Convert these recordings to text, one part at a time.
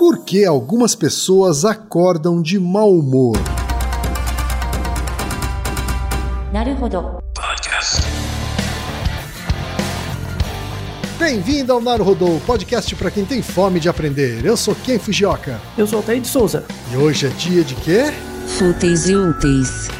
Por que algumas pessoas acordam de mau humor? Bem-vindo ao Naruhodô, podcast para quem tem fome de aprender. Eu sou Ken Fujioka. Eu sou Altair de Souza. E hoje é dia de quê? Fúteis e úteis.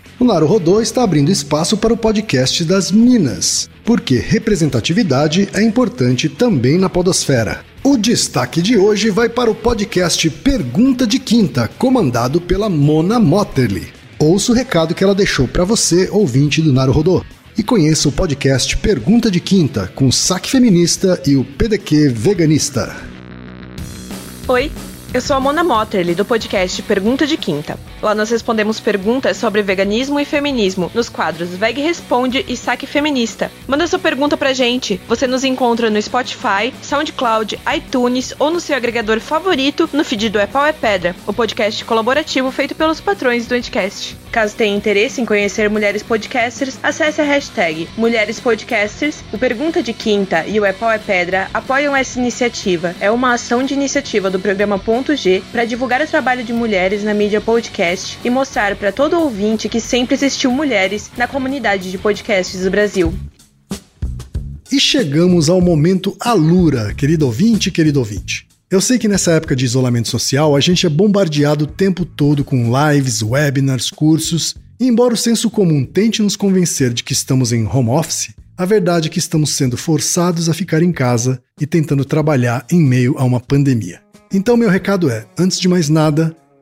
O Naruhodô está abrindo espaço para o podcast das Minas, porque representatividade é importante também na podosfera. O destaque de hoje vai para o podcast Pergunta de Quinta, comandado pela Mona Motterly. Ouça o recado que ela deixou para você, ouvinte do Naruhodô. E conheça o podcast Pergunta de Quinta, com o Saque Feminista e o PDQ Veganista. Oi, eu sou a Mona Motterly, do podcast Pergunta de Quinta. Lá nós respondemos perguntas sobre veganismo e feminismo nos quadros Veg Responde e Saque Feminista. Manda sua pergunta pra gente. Você nos encontra no Spotify, SoundCloud, iTunes ou no seu agregador favorito no feed do É Pau é Pedra, o podcast colaborativo feito pelos patrões do Anticast. Caso tenha interesse em conhecer mulheres podcasters, acesse a hashtag Mulheres Podcasters. O Pergunta de Quinta e o É Pau é Pedra apoiam essa iniciativa. É uma ação de iniciativa do programa Ponto G para divulgar o trabalho de mulheres na mídia podcast e mostrar para todo ouvinte que sempre existiu mulheres na comunidade de podcasts do Brasil. E chegamos ao momento Alura, querido ouvinte, querido ouvinte. Eu sei que nessa época de isolamento social a gente é bombardeado o tempo todo com lives, webinars, cursos, e embora o senso comum tente nos convencer de que estamos em home office, a verdade é que estamos sendo forçados a ficar em casa e tentando trabalhar em meio a uma pandemia. Então, meu recado é: antes de mais nada,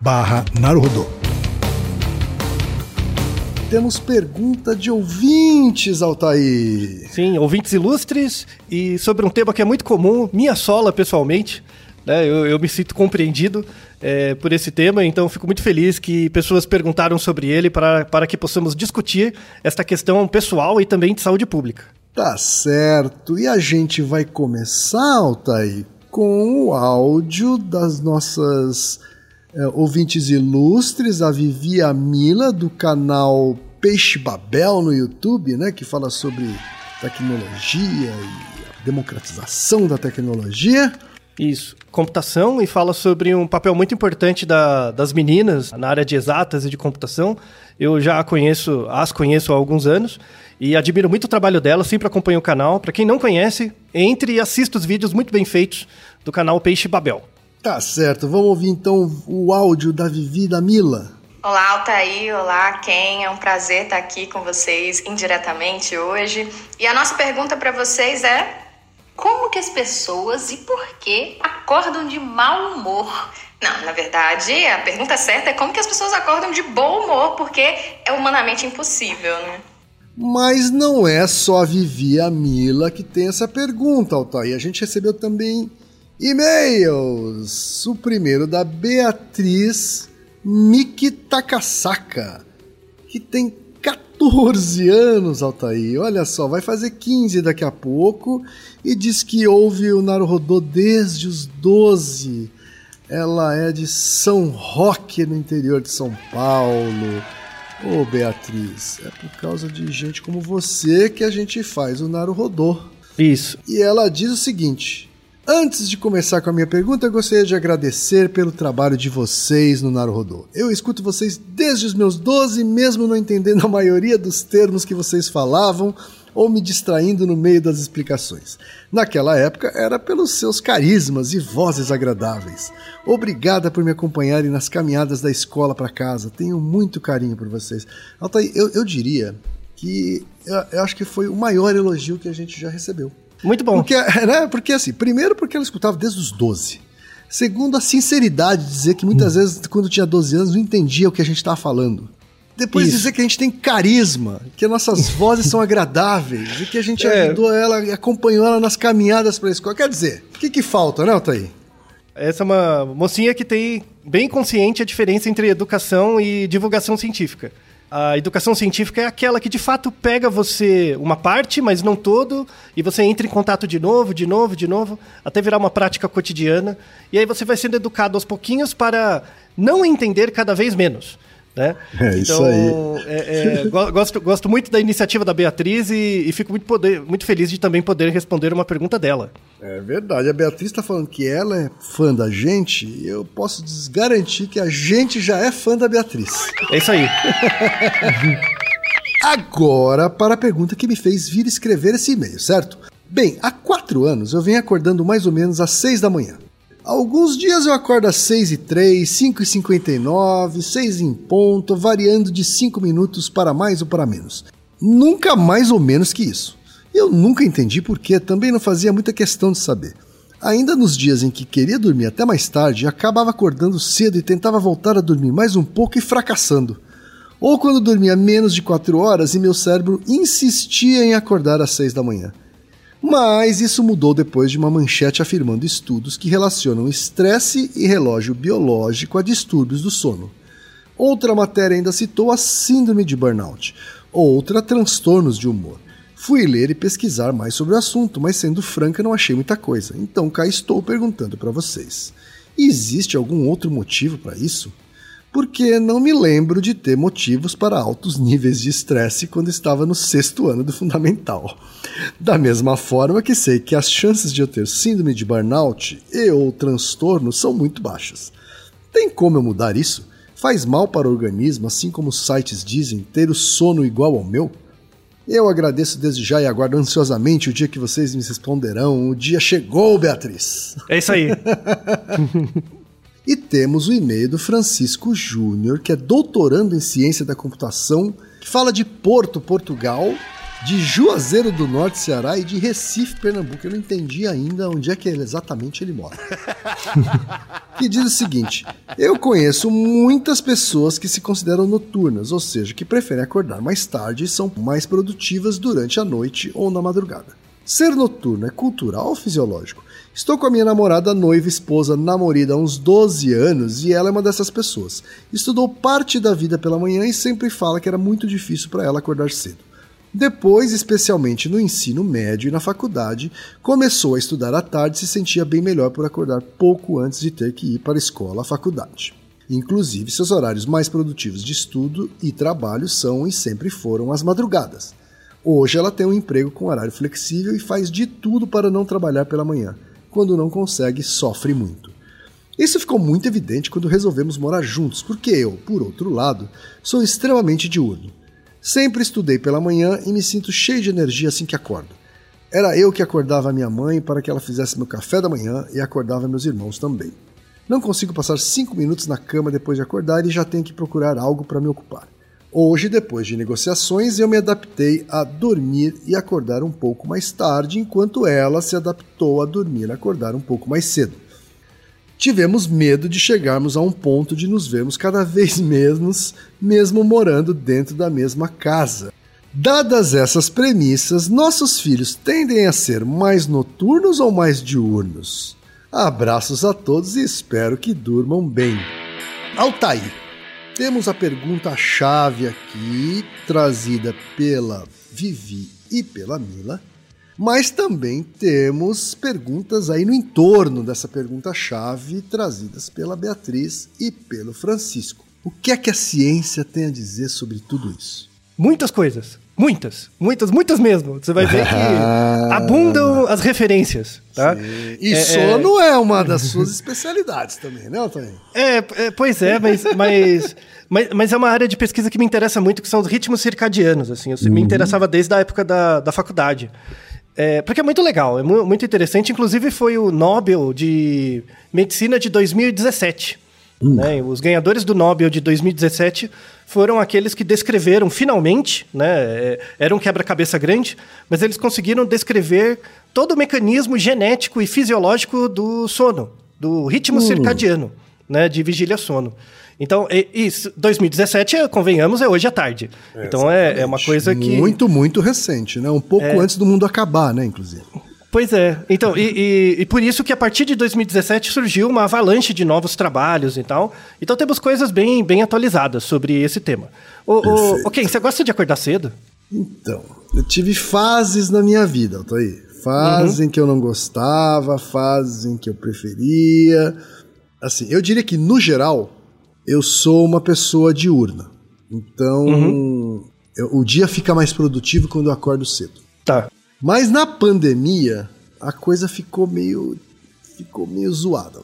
barra Naruhodô. Temos pergunta de ouvintes, Altair. Sim, ouvintes ilustres e sobre um tema que é muito comum, minha sola pessoalmente. Né, eu, eu, me sinto compreendido é, por esse tema, então fico muito feliz que pessoas perguntaram sobre ele para, para que possamos discutir esta questão pessoal e também de saúde pública. Tá certo. E a gente vai começar, Altair, com o áudio das nossas é, ouvintes ilustres, a Vivi Mila, do canal Peixe Babel no YouTube, né? Que fala sobre tecnologia e democratização da tecnologia. Isso, computação e fala sobre um papel muito importante da, das meninas na área de exatas e de computação. Eu já conheço, as conheço há alguns anos e admiro muito o trabalho dela, sempre acompanho o canal. Para quem não conhece, entre e assista os vídeos muito bem feitos do canal Peixe Babel. Tá certo, vamos ouvir então o áudio da Vivi da Mila. Olá, Altair. Olá, Ken. É um prazer estar aqui com vocês indiretamente hoje. E a nossa pergunta para vocês é: como que as pessoas e por que acordam de mau humor? Não, na verdade, a pergunta certa é como que as pessoas acordam de bom humor, porque é humanamente impossível, né? Mas não é só a Vivi e a Mila que tem essa pergunta, Altair. A gente recebeu também e-mails. O primeiro da Beatriz Miki Takasaka, que tem 14 anos, Altair. Olha só, vai fazer 15 daqui a pouco e diz que ouve o Naruhodô desde os 12. Ela é de São Roque, no interior de São Paulo. Ô oh, Beatriz, é por causa de gente como você que a gente faz o Naruhodô. Isso. E ela diz o seguinte: Antes de começar com a minha pergunta, eu gostaria de agradecer pelo trabalho de vocês no Naruhodô. Eu escuto vocês desde os meus 12, mesmo não entendendo a maioria dos termos que vocês falavam ou me distraindo no meio das explicações. Naquela época era pelos seus carismas e vozes agradáveis. Obrigada por me acompanharem nas caminhadas da escola para casa. Tenho muito carinho por vocês. Altair, eu, eu diria que eu, eu acho que foi o maior elogio que a gente já recebeu. Muito bom. Porque, né, porque assim, primeiro porque ela escutava desde os 12. Segundo, a sinceridade de dizer que muitas hum. vezes, quando tinha 12 anos, não entendia o que a gente estava falando. Depois Isso. dizer que a gente tem carisma, que nossas vozes são agradáveis e que a gente é. ajudou ela e acompanhou ela nas caminhadas para a escola. Quer dizer, o que, que falta, né, Altair? Essa é uma mocinha que tem bem consciente a diferença entre educação e divulgação científica. A educação científica é aquela que de fato pega você uma parte, mas não todo, e você entra em contato de novo, de novo, de novo, até virar uma prática cotidiana. E aí você vai sendo educado aos pouquinhos para não entender cada vez menos. Né? É então, isso aí. É, é, gosto, gosto muito da iniciativa da Beatriz e, e fico muito, poder, muito feliz de também poder responder uma pergunta dela. É verdade. A Beatriz está falando que ela é fã da gente e eu posso garantir que a gente já é fã da Beatriz. É isso aí. Agora para a pergunta que me fez vir escrever esse e-mail, certo? Bem, há quatro anos eu venho acordando mais ou menos às seis da manhã. Alguns dias eu acordo às 6 e 3, 5 e 59, 6 em ponto, variando de 5 minutos para mais ou para menos. Nunca mais ou menos que isso. Eu nunca entendi porque também não fazia muita questão de saber. Ainda nos dias em que queria dormir até mais tarde, acabava acordando cedo e tentava voltar a dormir mais um pouco e fracassando. Ou quando dormia menos de 4 horas e meu cérebro insistia em acordar às 6 da manhã. Mas isso mudou depois de uma manchete afirmando estudos que relacionam estresse e relógio biológico a distúrbios do sono. Outra matéria ainda citou a síndrome de burnout, outra transtornos de humor. Fui ler e pesquisar mais sobre o assunto, mas sendo franca não achei muita coisa. Então cá estou perguntando para vocês. Existe algum outro motivo para isso? Porque não me lembro de ter motivos para altos níveis de estresse quando estava no sexto ano do fundamental. Da mesma forma que sei que as chances de eu ter síndrome de burnout e ou transtorno são muito baixas. Tem como eu mudar isso? Faz mal para o organismo, assim como os sites dizem, ter o sono igual ao meu? Eu agradeço desde já e aguardo ansiosamente o dia que vocês me responderão. O dia chegou, Beatriz! É isso aí. E temos o e-mail do Francisco Júnior, que é doutorando em ciência da computação, que fala de Porto, Portugal, de Juazeiro do Norte, Ceará e de Recife, Pernambuco. Eu não entendi ainda onde é que ele, exatamente ele mora. que diz o seguinte: Eu conheço muitas pessoas que se consideram noturnas, ou seja, que preferem acordar mais tarde e são mais produtivas durante a noite ou na madrugada. Ser noturno é cultural ou fisiológico? Estou com a minha namorada, noiva, esposa, namorada há uns 12 anos e ela é uma dessas pessoas. Estudou parte da vida pela manhã e sempre fala que era muito difícil para ela acordar cedo. Depois, especialmente no ensino médio e na faculdade, começou a estudar à tarde e se sentia bem melhor por acordar pouco antes de ter que ir para a escola à faculdade. Inclusive, seus horários mais produtivos de estudo e trabalho são e sempre foram as madrugadas. Hoje ela tem um emprego com horário flexível e faz de tudo para não trabalhar pela manhã. Quando não consegue, sofre muito. Isso ficou muito evidente quando resolvemos morar juntos, porque eu, por outro lado, sou extremamente diurno. Sempre estudei pela manhã e me sinto cheio de energia assim que acordo. Era eu que acordava minha mãe para que ela fizesse meu café da manhã e acordava meus irmãos também. Não consigo passar cinco minutos na cama depois de acordar e já tenho que procurar algo para me ocupar. Hoje, depois de negociações, eu me adaptei a dormir e acordar um pouco mais tarde, enquanto ela se adaptou a dormir e acordar um pouco mais cedo. Tivemos medo de chegarmos a um ponto de nos vermos cada vez menos, mesmo morando dentro da mesma casa. Dadas essas premissas, nossos filhos tendem a ser mais noturnos ou mais diurnos? Abraços a todos e espero que durmam bem. Altair. Temos a pergunta-chave aqui, trazida pela Vivi e pela Mila, mas também temos perguntas aí no entorno dessa pergunta-chave, trazidas pela Beatriz e pelo Francisco. O que é que a ciência tem a dizer sobre tudo isso? Muitas coisas. Muitas, muitas, muitas mesmo. Você vai ver que abundam as referências, tá? E é, sono é... é... uma das suas especialidades também, né, Antônio? É, é, pois é, mas, mas, mas, mas, é uma área de pesquisa que me interessa muito, que são os ritmos circadianos, assim. Eu uhum. me interessava desde a época da, da faculdade. É, porque é muito legal, é muito interessante. Inclusive foi o Nobel de Medicina de 2017. Hum. Né? Os ganhadores do Nobel de 2017 foram aqueles que descreveram finalmente, né, é, era um quebra-cabeça grande, mas eles conseguiram descrever todo o mecanismo genético e fisiológico do sono, do ritmo uh. circadiano, né, de vigília-sono. Então, isso, 2017, convenhamos, é hoje à tarde. É, então é, é, uma coisa que. Muito, muito recente, né? Um pouco é... antes do mundo acabar, né, inclusive. Pois é. Então, e, e, e, por isso que a partir de 2017 surgiu uma avalanche de novos trabalhos e tal. Então temos coisas bem, bem atualizadas sobre esse tema. O, o, ok, você gosta de acordar cedo? Então, eu tive fases na minha vida, tô aí. Fases uhum. em que eu não gostava, fases em que eu preferia. Assim, eu diria que, no geral, eu sou uma pessoa diurna. Então, uhum. eu, o dia fica mais produtivo quando eu acordo cedo. Tá. Mas na pandemia, a coisa ficou meio. ficou meio zoada,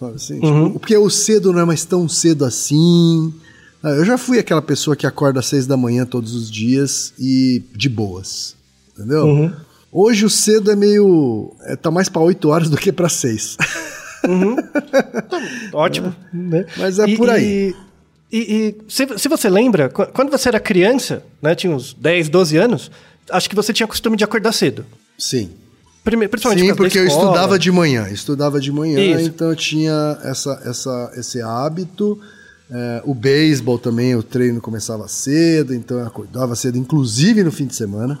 sabe assim? Uhum. Tipo, porque o cedo não é mais tão cedo assim. Ah, eu já fui aquela pessoa que acorda às seis da manhã todos os dias e de boas. Entendeu? Uhum. Hoje o cedo é meio. É, tá mais para oito horas do que para seis. Uhum. Ótimo. É. Mas é e, por aí. E, e, se, se, você lembra, quando você era criança, né, tinha uns 10, 12 anos, acho que você tinha costume de acordar cedo. Sim. Primeiro, principalmente Sim, porque eu estudava de manhã. Estudava de manhã, Isso. então eu tinha essa, essa, esse hábito. É, o beisebol também, o treino começava cedo, então eu acordava cedo, inclusive no fim de semana.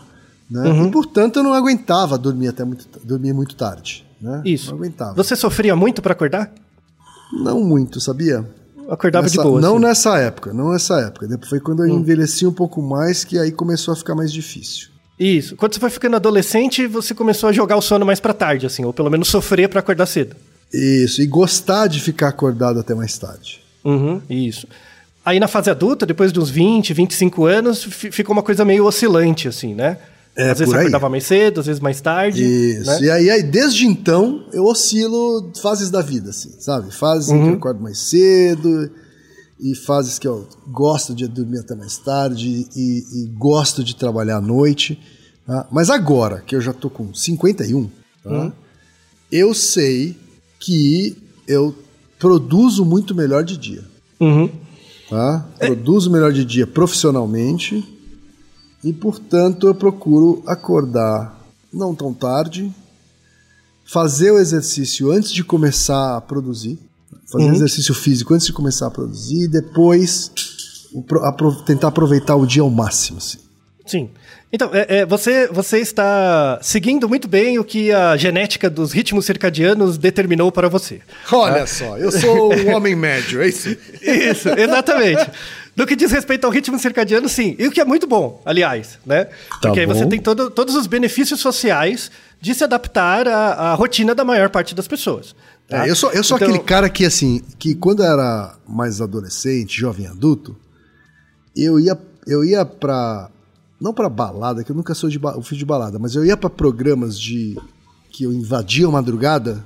Né? Uhum. E, portanto, eu não aguentava dormir até muito, dormir muito tarde. Né? Isso. Não aguentava. Você sofria muito para acordar? Não muito, sabia? Acordava nessa, de boa. Não assim. nessa época, não nessa época. Depois foi quando eu hum. envelheci um pouco mais que aí começou a ficar mais difícil. Isso. Quando você foi ficando adolescente, você começou a jogar o sono mais para tarde, assim, ou pelo menos sofrer para acordar cedo. Isso, e gostar de ficar acordado até mais tarde. Uhum, isso. Aí na fase adulta, depois dos 20, 25 anos, ficou uma coisa meio oscilante, assim, né? É, às vezes você acordava mais cedo, às vezes mais tarde. Isso. Né? E aí, aí, desde então, eu oscilo fases da vida, assim, sabe? Fases uhum. em que eu uhum. acordo mais cedo, e fases que eu gosto de dormir até mais tarde e, e gosto de trabalhar à noite. Tá? Mas agora que eu já tô com 51, tá? Hum. eu sei que eu produzo muito melhor de dia. Uhum. Tá? Produzo melhor de dia profissionalmente e, portanto, eu procuro acordar não tão tarde, fazer o exercício antes de começar a produzir fazer uhum. exercício físico antes de começar a produzir e depois tentar aproveitar o dia ao máximo. Assim. Sim. Então, é, é, você, você está seguindo muito bem o que a genética dos ritmos circadianos determinou para você. Olha ah. só, eu sou um homem médio, é isso? Isso, exatamente. No que diz respeito ao ritmo circadiano, sim. E o que é muito bom, aliás, né? Tá Porque aí você tem todo, todos os benefícios sociais de se adaptar à, à rotina da maior parte das pessoas. Tá? É, eu sou, eu sou então... aquele cara que, assim, que quando eu era mais adolescente, jovem adulto, eu ia, eu ia pra, não pra balada, que eu nunca sou de, eu fui de balada, mas eu ia pra programas de que eu invadia a madrugada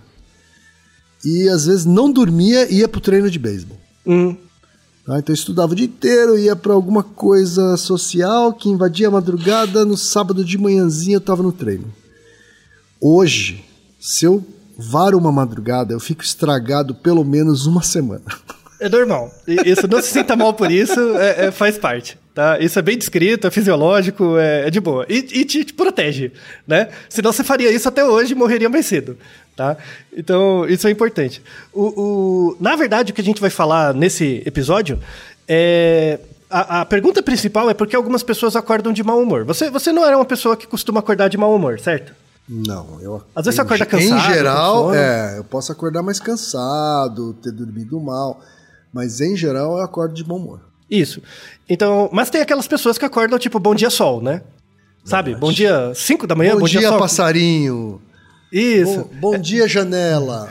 e às vezes não dormia e ia pro treino de beisebol. Hum, Tá? Então eu estudava o dia inteiro, ia pra alguma coisa social que invadia a madrugada, no sábado de manhãzinha eu tava no treino. Hoje, se eu varo uma madrugada, eu fico estragado pelo menos uma semana. é normal. Isso, não se sinta mal por isso, é- é- faz parte. Tá? Isso é bem descrito, é fisiológico, é, é de boa. E, e te, te protege, né? Senão você faria isso até hoje e morreria mais cedo. Tá? Então, isso é importante. O, o- na verdade, o que a gente vai falar nesse episódio é. A, a pergunta principal é por que algumas pessoas acordam de mau humor. Você, você não era uma pessoa que costuma acordar de mau humor, certo? Não, eu. Às vezes você em- acorda cansado, Em geral, é, eu posso acordar mais cansado, ter dormido mal, mas em geral eu acordo de bom humor. Isso. Então, mas tem aquelas pessoas que acordam tipo bom dia sol, né? Sabe? Bom dia 5 da manhã, bom, bom, dia, sol. passarinho. Isso. Bom, bom dia, janela.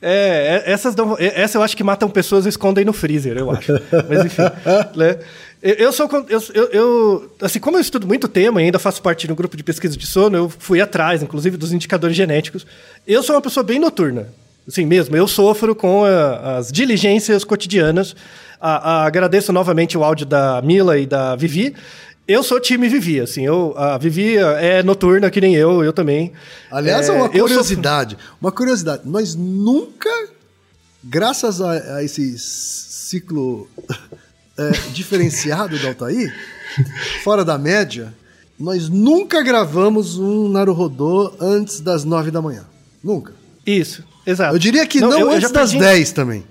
É, é, essas dão, é, essa eu acho que matam pessoas e escondem no freezer, eu acho. Mas enfim, né? Eu, sou eu, eu, assim, como eu estudo muito tema e ainda faço parte de um grupo de pesquisa de sono, eu fui atrás, inclusive, dos indicadores genéticos. Eu sou uma pessoa bem noturna. Assim mesmo, eu sofro com a- as diligências cotidianas. A- a- agradeço novamente o áudio da Mila e da Vivi. Eu sou time Vivi, assim, eu, a Vivi é noturna que nem eu, eu também. Aliás, é, uma sofro- curiosidade. Uma curiosidade. Nós nunca, graças a, a esse ciclo é, diferenciado do Altair, fora da média, nós nunca gravamos um Naruhodô antes das nove da manhã. Nunca. Isso, exato. Eu diria que não, eu- eu antes já das perdi- 10 também.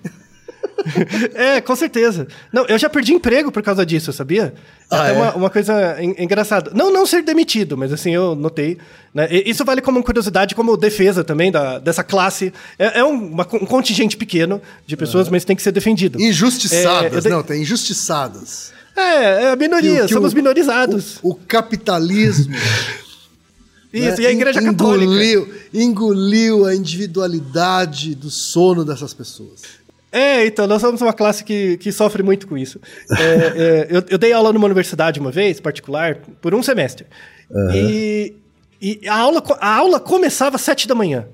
É, com certeza. Não, eu já perdi emprego por causa disso, sabia? É Ah, é? uma, uma coisa en- engraçada. Não, não ser demitido, mas assim, eu notei. Né? Isso vale como curiosidade, como defesa também da, dessa classe. É, é um, uma- um contingente pequeno de pessoas, mas tem que ser defendido. Injustiçadas, É, não, tem injustiçadas. É, é a minoria, Que- que somos o- minorizados. O, o capitalismo. Isso, né, e a igreja católica. engoliu, engoliu a individualidade do sono dessas pessoas. É, então, nós somos uma classe que, que sofre muito com isso. É, é, eu, eu dei aula numa universidade uma vez, particular, por um semestre. E, e a, aula, a aula começava às sete da manhã.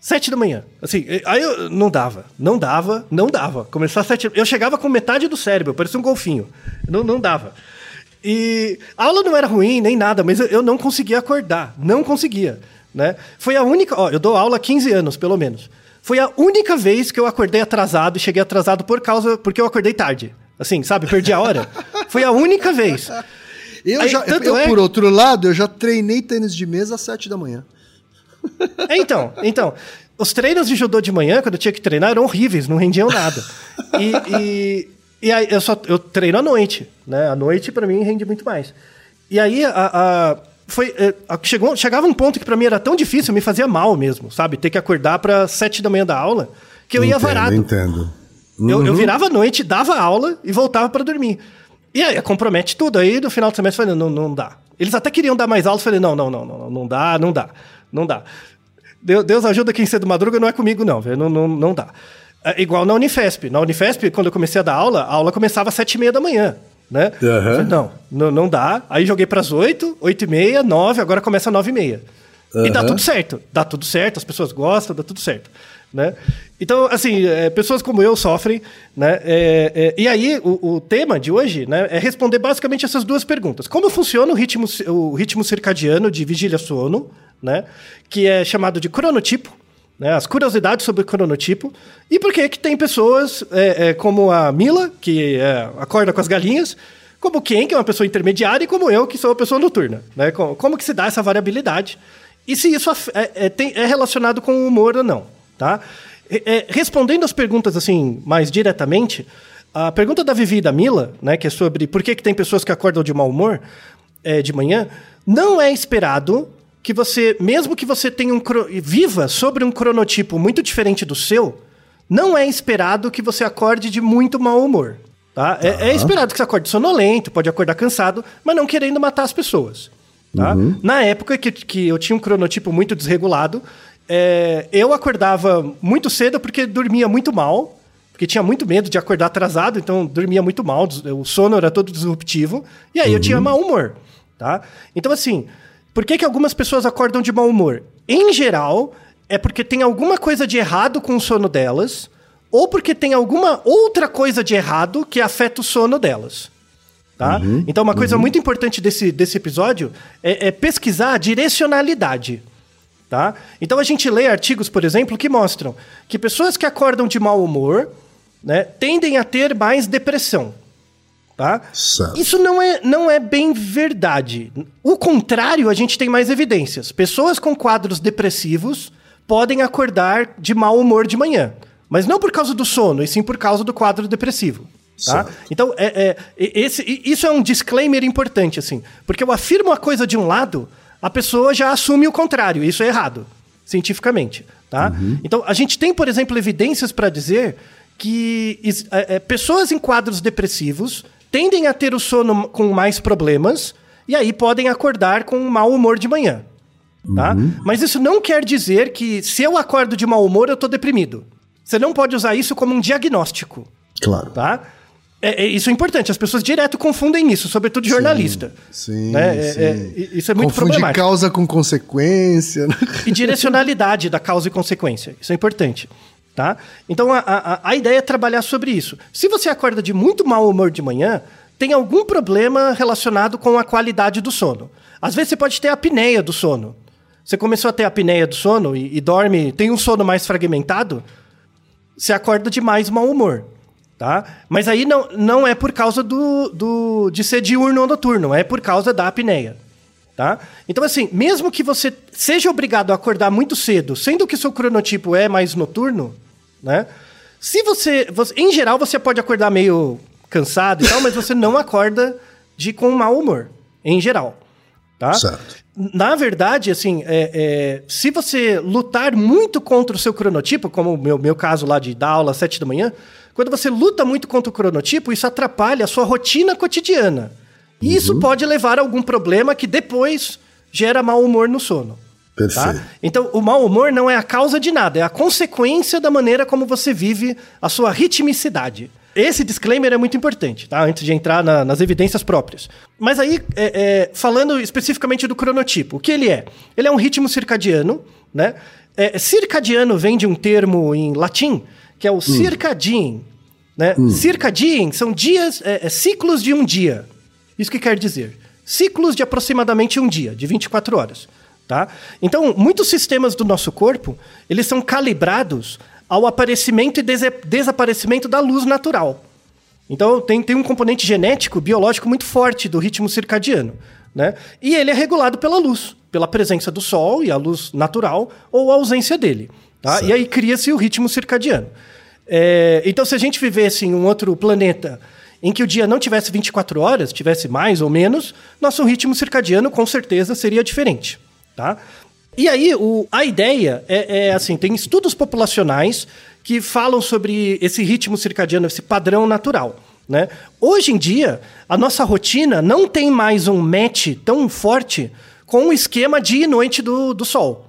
Sete da manhã. Assim, aí eu não dava, não dava, não dava. Começar às sete. Eu chegava com metade do cérebro, parecia um golfinho. Não, não dava. E a aula não era ruim, nem nada, mas eu, eu não conseguia acordar. Não conseguia. Né? Foi a única. Ó, eu dou aula há 15 anos, pelo menos. Foi a única vez que eu acordei atrasado e cheguei atrasado por causa. porque eu acordei tarde. Assim, sabe? Perdi a hora. Foi a única vez. Eu, Aí, já, eu é- por outro lado, eu já treinei tênis de mesa às sete da manhã. É, então, então. Os treinos de judô de manhã, quando eu tinha que treinar, eram horríveis, não rendiam nada. E, e, e aí eu só eu treino à noite, né? À noite, pra mim, rende muito mais. E aí, a, a- foi, é, chegou, chegava um ponto que pra mim era tão difícil, me fazia mal mesmo, sabe? Ter que acordar pra sete da manhã da aula, que eu ia varado. Entendo. Eu, eu virava à noite, dava aula e voltava pra dormir. E aí compromete tudo. Aí no final do semestre eu falei, não, não dá. Eles até queriam dar mais aula, eu falei, não, não, não, não, não, não dá, não dá, não dá. Deus, Deus ajuda quem cedo madruga, não é comigo, não, velho, não, não, não dá. É igual na Unifesp. Na Unifesp, quando eu comecei a dar aula, a aula começava às sete e meia da manhã, né? Eu falei, não, não, não dá. Aí joguei pras oito, oito e meia, nove, agora começa às nove e meia. E dá tudo certo. Dá tudo certo, as pessoas gostam, dá tudo certo. Né? Então, assim, é, pessoas como eu sofrem. Né? É, é, e aí, o, o tema de hoje né, é responder basicamente essas duas perguntas. Como funciona o ritmo, o ritmo circadiano de vigília-sono, né? que é chamado de cronotipo, né, as curiosidades sobre o cronotipo, e por que tem pessoas é, é, como a Mila, que é, acorda com as galinhas, como Ken, que é uma pessoa intermediária, e como eu, que sou uma pessoa noturna. Né? Como, como que se dá essa variabilidade? E se isso é, é, tem- é relacionado com o humor ou não. Tá? É, é, respondendo as perguntas assim mais diretamente, a pergunta da Vivi e da Mila, né, que é sobre por que, que tem pessoas que acordam de mau humor de manhã, não é esperado que você, mesmo que você tenha um viva sobre um cronotipo muito diferente do seu, não é esperado que você acorde de muito mau humor. Tá? É, é esperado que você acorde sonolento, pode acordar cansado, mas não querendo matar as pessoas. Tá? Na época que, que eu tinha um cronotipo muito desregulado, é, eu acordava muito cedo porque dormia muito mal, porque tinha muito medo de acordar atrasado, então dormia muito mal, o sono era todo disruptivo, e aí eu tinha mau humor. tá? Então, assim, por que, que algumas pessoas acordam de mau humor? Em geral, é porque tem alguma coisa de errado com o sono delas, ou porque tem alguma outra coisa de errado que afeta o sono delas. Tá? Uhum, então, uma coisa uhum. muito importante desse, desse episódio é, é pesquisar a direcionalidade. Tá? Então, a gente lê artigos, por exemplo, que mostram que pessoas que acordam de mau humor né, tendem a ter mais depressão. Tá? Isso não é, não é bem verdade. O contrário, a gente tem mais evidências. Pessoas com quadros depressivos podem acordar de mau humor de manhã. Mas não por causa do sono, e sim por causa do quadro depressivo. Tá? Então, é, é, esse, isso é um disclaimer importante, assim. Porque eu afirmo a coisa de um lado, a pessoa já assume o contrário. Isso é errado, cientificamente. Tá? Uhum. Então, a gente tem, por exemplo, evidências para dizer que é, é, pessoas em quadros depressivos tendem a ter o sono com mais problemas e aí podem acordar com um mau humor de manhã. Tá? Uhum. Mas isso não quer dizer que se eu acordo de mau humor, eu estou deprimido. Você não pode usar isso como um diagnóstico. Claro. Tá? É, é, isso é importante, as pessoas direto confundem isso, sobretudo jornalista. Sim, né? É, sim. É, isso é muito Confunde problemático. causa com consequência. Né? E direcionalidade da causa e consequência. Isso é importante. Tá? Então a, a, a ideia é trabalhar sobre isso. Se você acorda de muito mau humor de manhã, tem algum problema relacionado com a qualidade do sono. Às vezes você pode ter apneia do sono. Você começou a ter apneia do sono e, e dorme, tem um sono mais fragmentado, você acorda de mais mau humor. Tá? Mas aí não, não é por causa do, do, de ser diurno ou noturno, é por causa da apneia. Tá? Então, assim, mesmo que você seja obrigado a acordar muito cedo, sendo que seu cronotipo é mais noturno, né? Se você, você. Em geral, você pode acordar meio cansado e tal, mas você não acorda de com mau humor. Em geral. Tá? Certo. Na verdade, assim, é, é, se você lutar muito contra o seu cronotipo, como o meu, meu caso lá de dar aula às sete da manhã, quando você luta muito contra o cronotipo, isso atrapalha a sua rotina cotidiana. E uhum. isso pode levar a algum problema que depois gera mau humor no sono. Tá? Perfeito. Então, o mau humor não é a causa de nada, é a consequência da maneira como você vive a sua ritmicidade. Esse disclaimer é muito importante, tá? Antes de entrar na, nas evidências próprias. Mas aí, é, é, falando especificamente do cronotipo, o que ele é? Ele é um ritmo circadiano, né? É, circadiano vem de um termo em latim, que é o hum. circadien. Né? Hum. São dias, é, é, ciclos de um dia. Isso que quer dizer? Ciclos de aproximadamente um dia, de 24 horas. Tá? Então, muitos sistemas do nosso corpo, eles são calibrados ao aparecimento e des desaparecimento da luz natural. Então, tem, tem um componente genético, biológico muito forte do ritmo circadiano. Né? E ele é regulado pela luz, pela presença do sol e a luz natural ou a ausência dele. Tá? E aí cria-se o ritmo circadiano. É, então, se a gente vivesse em um outro planeta em que o dia não tivesse 24 horas, tivesse mais ou menos, nosso ritmo circadiano com certeza seria diferente. Tá? E aí, o, a ideia é, é assim: tem estudos populacionais que falam sobre esse ritmo circadiano, esse padrão natural. Né? Hoje em dia, a nossa rotina não tem mais um match tão forte com o esquema dia e noite do, do Sol.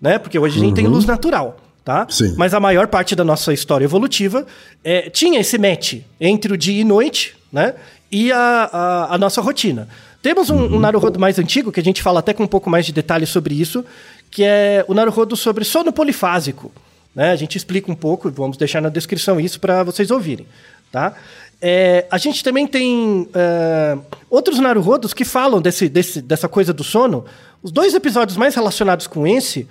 Né? Porque hoje a gente uhum. tem luz natural. Tá? Sim. Mas a maior parte da nossa história evolutiva é, tinha esse match entre o dia e noite né? e a, a, a nossa rotina. Temos um, um Naruhodo mais antigo, que a gente fala até com um pouco mais de detalhes sobre isso, que é o Naruhodo sobre sono polifásico. Né? A gente explica um pouco, vamos deixar na descrição isso para vocês ouvirem. Tá? É, a gente também tem é, outros Naruhodos que falam desse, desse, dessa coisa do sono. Os dois episódios mais relacionados com esse,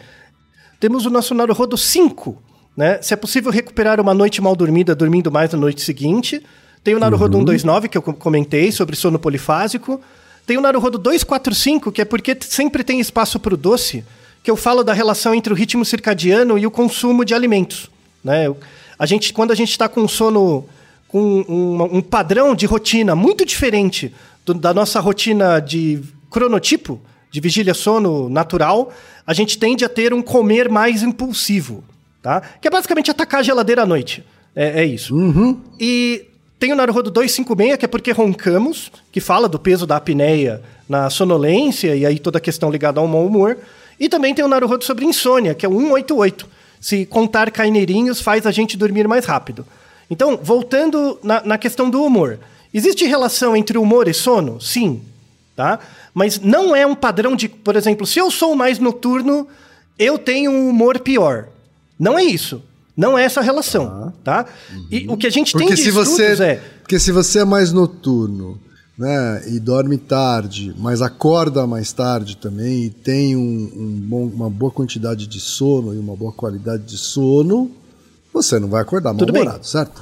temos o nosso Naruhodo 5, né? Se é possível recuperar uma noite mal dormida dormindo mais na noite seguinte. Tem o Naruhodo uhum. 129, que eu comentei, sobre sono polifásico. Tem o Naruhodo 245, que é porque sempre tem espaço para o doce, que eu falo da relação entre o ritmo circadiano e o consumo de alimentos. Né? A gente, quando a gente está com um sono, com um, um, padrão de rotina muito diferente do, da nossa rotina de cronotipo, de vigília-sono natural, a gente tende a ter um comer mais impulsivo, tá? Que é basicamente atacar a geladeira à noite. É, é isso. Uhum. E tem o Naruhodo 256, que é porque roncamos, que fala do peso da apneia na sonolência e aí toda a questão ligada ao mau humor. E também tem o Naruhodo sobre insônia, que é o 188. Se contar carneirinhos faz a gente dormir mais rápido. Então, voltando na, na questão do humor. Existe relação entre humor e sono? Sim. tá? Mas não é um padrão de, por exemplo, se eu sou mais noturno, eu tenho um humor pior. Não é isso. Não é essa relação, tá? E o que a gente tem Porque de se você, é... porque se você é mais noturno, né, e dorme tarde, mas acorda mais tarde também e tem um, um bom- uma boa quantidade de sono e uma boa qualidade de sono, você não vai acordar mal-humorado, certo?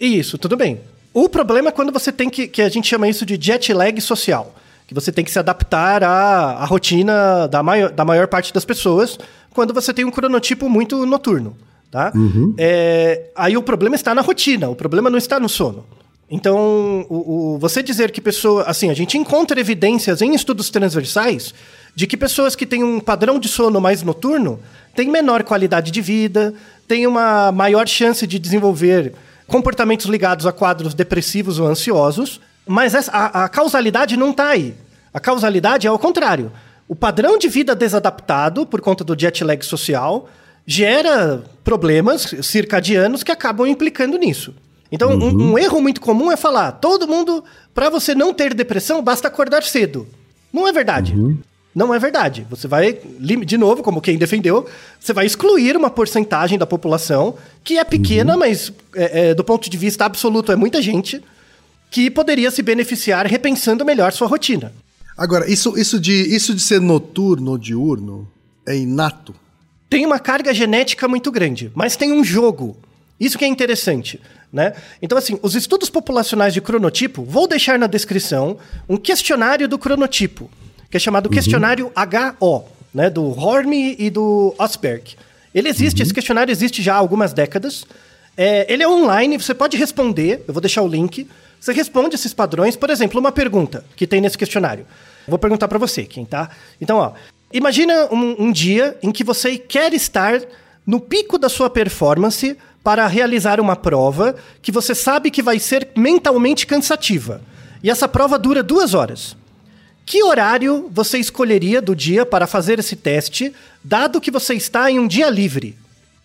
Isso, tudo bem. O problema é quando você tem que, que a gente chama isso de jet lag social, que você tem que se adaptar à, à rotina da maior, da maior parte das pessoas quando você tem um cronotipo muito noturno, tá? É, aí o problema está na rotina, o problema não está no sono. Então, o, o- você dizer que pessoa, assim, a gente encontra evidências em estudos transversais de que pessoas que têm um padrão de sono mais noturno têm menor qualidade de vida, têm uma maior chance de desenvolver comportamentos ligados a quadros depressivos ou ansiosos, mas essa- a, a causalidade não está aí. A causalidade é ao contrário. O padrão de vida desadaptado por conta do jet lag social gera problemas circadianos que acabam implicando nisso. Então, um, um erro muito comum é falar: todo mundo, para você não ter depressão, basta acordar cedo. Não é verdade. Não é verdade. Você vai, de novo, como quem defendeu, você vai excluir uma porcentagem da população que é pequena, mas é, é, do ponto de vista absoluto é muita gente que poderia se beneficiar repensando melhor sua rotina. Agora, isso, isso, de, isso de ser noturno ou diurno é inato? tem uma carga genética muito grande, mas tem um jogo. Isso que é interessante, né? Então, assim, os estudos populacionais de cronotipo, vou deixar na descrição um questionário do cronotipo, que é chamado questionário HO, né? Do Horme e do Osberg. Ele existe, esse questionário existe já há algumas décadas. É, ele é online, você pode responder, eu vou deixar o link. Você responde esses padrões, por exemplo, uma pergunta que tem nesse questionário. Vou perguntar para você, quem tá? Então, ó, imagina um, um dia em que você quer estar no pico da sua performance para realizar uma prova que você sabe que vai ser mentalmente cansativa. E essa prova dura duas horas. Que horário você escolheria do dia para fazer esse teste, dado que você está em um dia livre?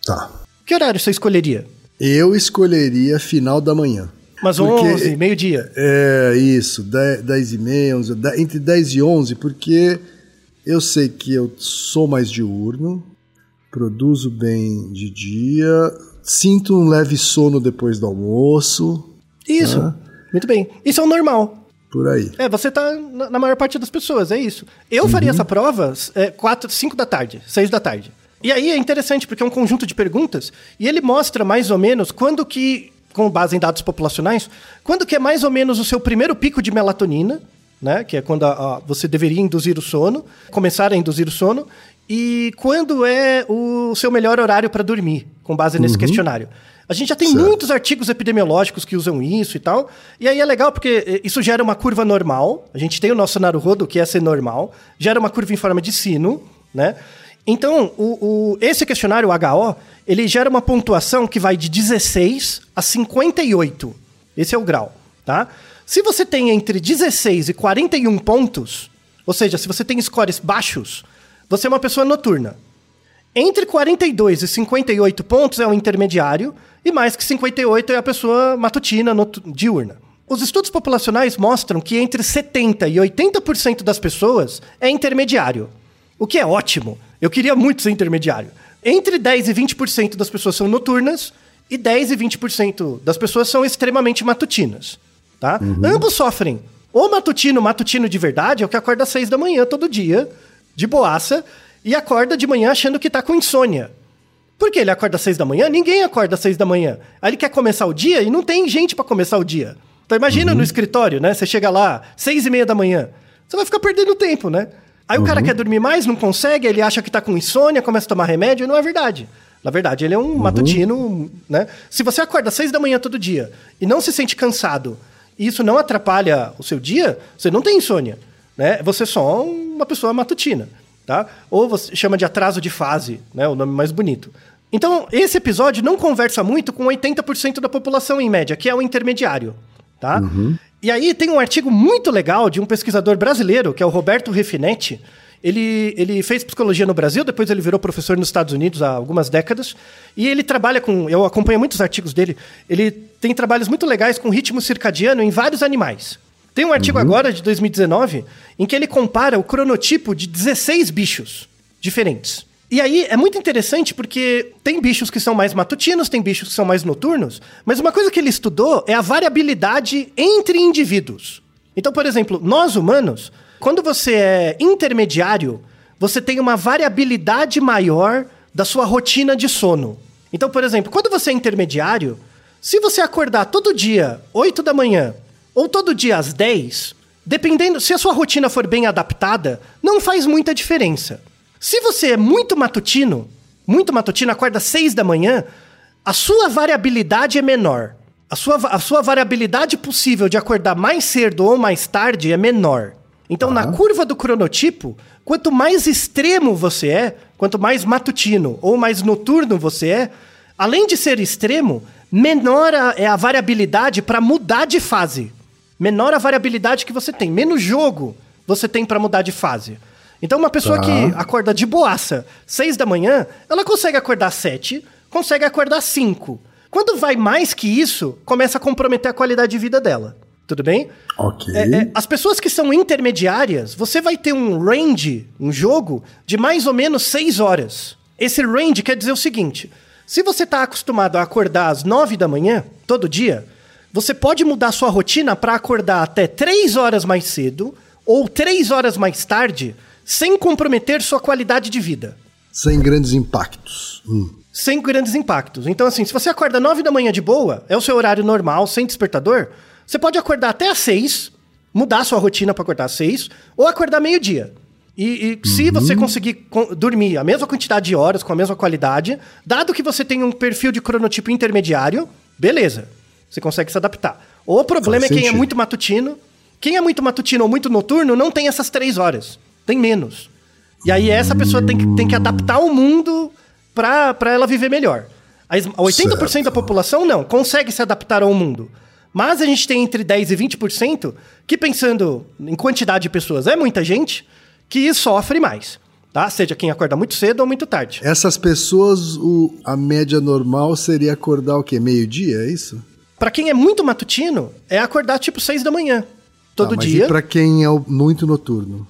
Tá. Que horário você escolheria? Eu escolheria final da manhã. Porque- 11, meio-dia. É, isso, 10, 10 e meia, 11, de- entre 10 e 11, porque eu sei que eu sou mais diurno, produzo bem de dia, sinto um leve sono depois do almoço, Isso. Muito bem. Isso é o normal. por aí. É, você tá na, maior parte das pessoas, é isso. Eu faria essa prova é, 4, 5 da tarde, 6 da tarde. E aí é interessante, porque é um conjunto de perguntas, e ele mostra mais ou menos quando que, com base em dados populacionais, quando que é mais ou menos o seu primeiro pico de melatonina, né? Que é quando a- a- você deveria induzir o sono, começar a induzir o sono, e quando é o seu melhor horário para dormir, com base nesse questionário. A gente já tem Certo. muitos artigos epidemiológicos que usam isso e tal. E aí é legal porque eh, isso gera uma curva normal. A gente tem o nosso Naruhodo, que é ser normal. Gera uma curva em forma de sino, né? Então, o, o- esse questionário HO, ele gera uma pontuação que vai de 16 a 58. Esse é o grau, tá? Se você tem entre 16 e 41 pontos, ou seja, se você tem scores baixos, você é uma pessoa noturna. Entre 42 e 58 pontos é o intermediário, e mais que 58 é a pessoa matutina, diurna. Os estudos populacionais mostram que entre 70% e 80% das pessoas é intermediário, o que é ótimo. Eu queria muito ser intermediário. Entre 10% e 20% das pessoas são noturnas, e 10% e 20% das pessoas são extremamente matutinas. Tá? Ambos sofrem. O matutino, matutino de verdade, é o que acorda às 6 da manhã todo dia, de boaça, e acorda de manhã achando que tá com insônia. Por que ele acorda às seis da manhã? Ninguém acorda às seis da manhã. Aí ele quer começar o dia e não tem gente pra começar o dia. Então imagina no escritório, né? Você chega lá, seis e meia da manhã. Você vai ficar perdendo tempo, né? Aí o cara quer dormir mais, não consegue, ele acha que tá com insônia, começa a tomar remédio, e não é verdade. Na verdade, ele é um matutino, né? Se você acorda às seis da manhã todo dia e não se sente cansado, e isso não atrapalha o seu dia, você não tem insônia, né? Você é só uma pessoa matutina tá? Ou você chama de atraso de fase, né? O nome mais bonito. Então, esse episódio não conversa muito com 80% da população em média, que é o intermediário, tá? E aí tem um artigo muito legal de um pesquisador brasileiro, que é o Roberto Refinetti. Ele, ele fez psicologia no Brasil, depois ele virou professor nos Estados Unidos há algumas décadas. E ele trabalha com. Eu acompanho muitos artigos dele. Ele tem trabalhos muito legais com ritmo circadiano em vários animais. Tem um artigo agora de 2019 em que ele compara o cronotipo de 16 bichos diferentes. E aí é muito interessante porque tem bichos que são mais matutinos, tem bichos que são mais noturnos, mas uma coisa que ele estudou é a variabilidade entre indivíduos. Então, por exemplo, nós humanos, quando você é intermediário, você tem uma variabilidade maior da sua rotina de sono. Então, por exemplo, quando você é intermediário, se você acordar todo dia 8 da manhã ou todo dia às 10, dependendo, se a sua rotina for bem adaptada, não faz muita diferença. Se você é muito matutino, muito matutino, acorda às 6 da manhã, a sua variabilidade é menor. A sua, a sua variabilidade possível de acordar mais cedo ou mais tarde é menor. Então, na curva do cronotipo, quanto mais extremo você é, quanto mais matutino ou mais noturno você é, além de ser extremo, menor a- é a variabilidade para mudar de fase. Menor a variabilidade que você tem, menos jogo você tem para mudar de fase. Então, uma pessoa Tá. que acorda de boaça, 6 da manhã, ela consegue acordar às 7, consegue acordar às 5. Quando vai mais que isso, começa a comprometer a qualidade de vida dela. Tudo bem? Ok. É, é, as pessoas que são intermediárias, você vai ter um range, um jogo, de mais ou menos 6 horas. Esse range quer dizer o seguinte: se você está acostumado a acordar às 9 da manhã, todo dia, você pode mudar sua rotina para acordar até 3 horas mais cedo ou 3 horas mais tarde, sem comprometer sua qualidade de vida. Sem grandes impactos. Hum. Sem grandes impactos. Então, assim, se você acorda 9 da manhã de boa, é o seu horário normal, sem despertador, você pode acordar até às 6, mudar sua rotina para acordar às 6, ou acordar meio-dia. E, e se você conseguir co- dormir a mesma quantidade de horas, com a mesma qualidade, dado que você tem um perfil de cronotipo intermediário, beleza. Você consegue se adaptar. O problema Faz é quem é sentido. muito matutino. Quem é muito matutino ou muito noturno não tem essas três horas. Tem menos. E aí essa pessoa tem que, tem que adaptar o mundo pra pra ela viver melhor. A es- 80% da Certo. população não, consegue se adaptar ao mundo. Mas a gente tem entre 10% e 20% que, pensando em quantidade de pessoas, é muita gente, que sofre mais. Tá? Seja quem acorda muito cedo ou muito tarde. Essas pessoas, o- a média normal seria acordar o quê? Meio-dia, é isso? Pra quem é muito matutino, é acordar tipo 6 da manhã. Todo Tá, mas dia, E pra quem é muito noturno?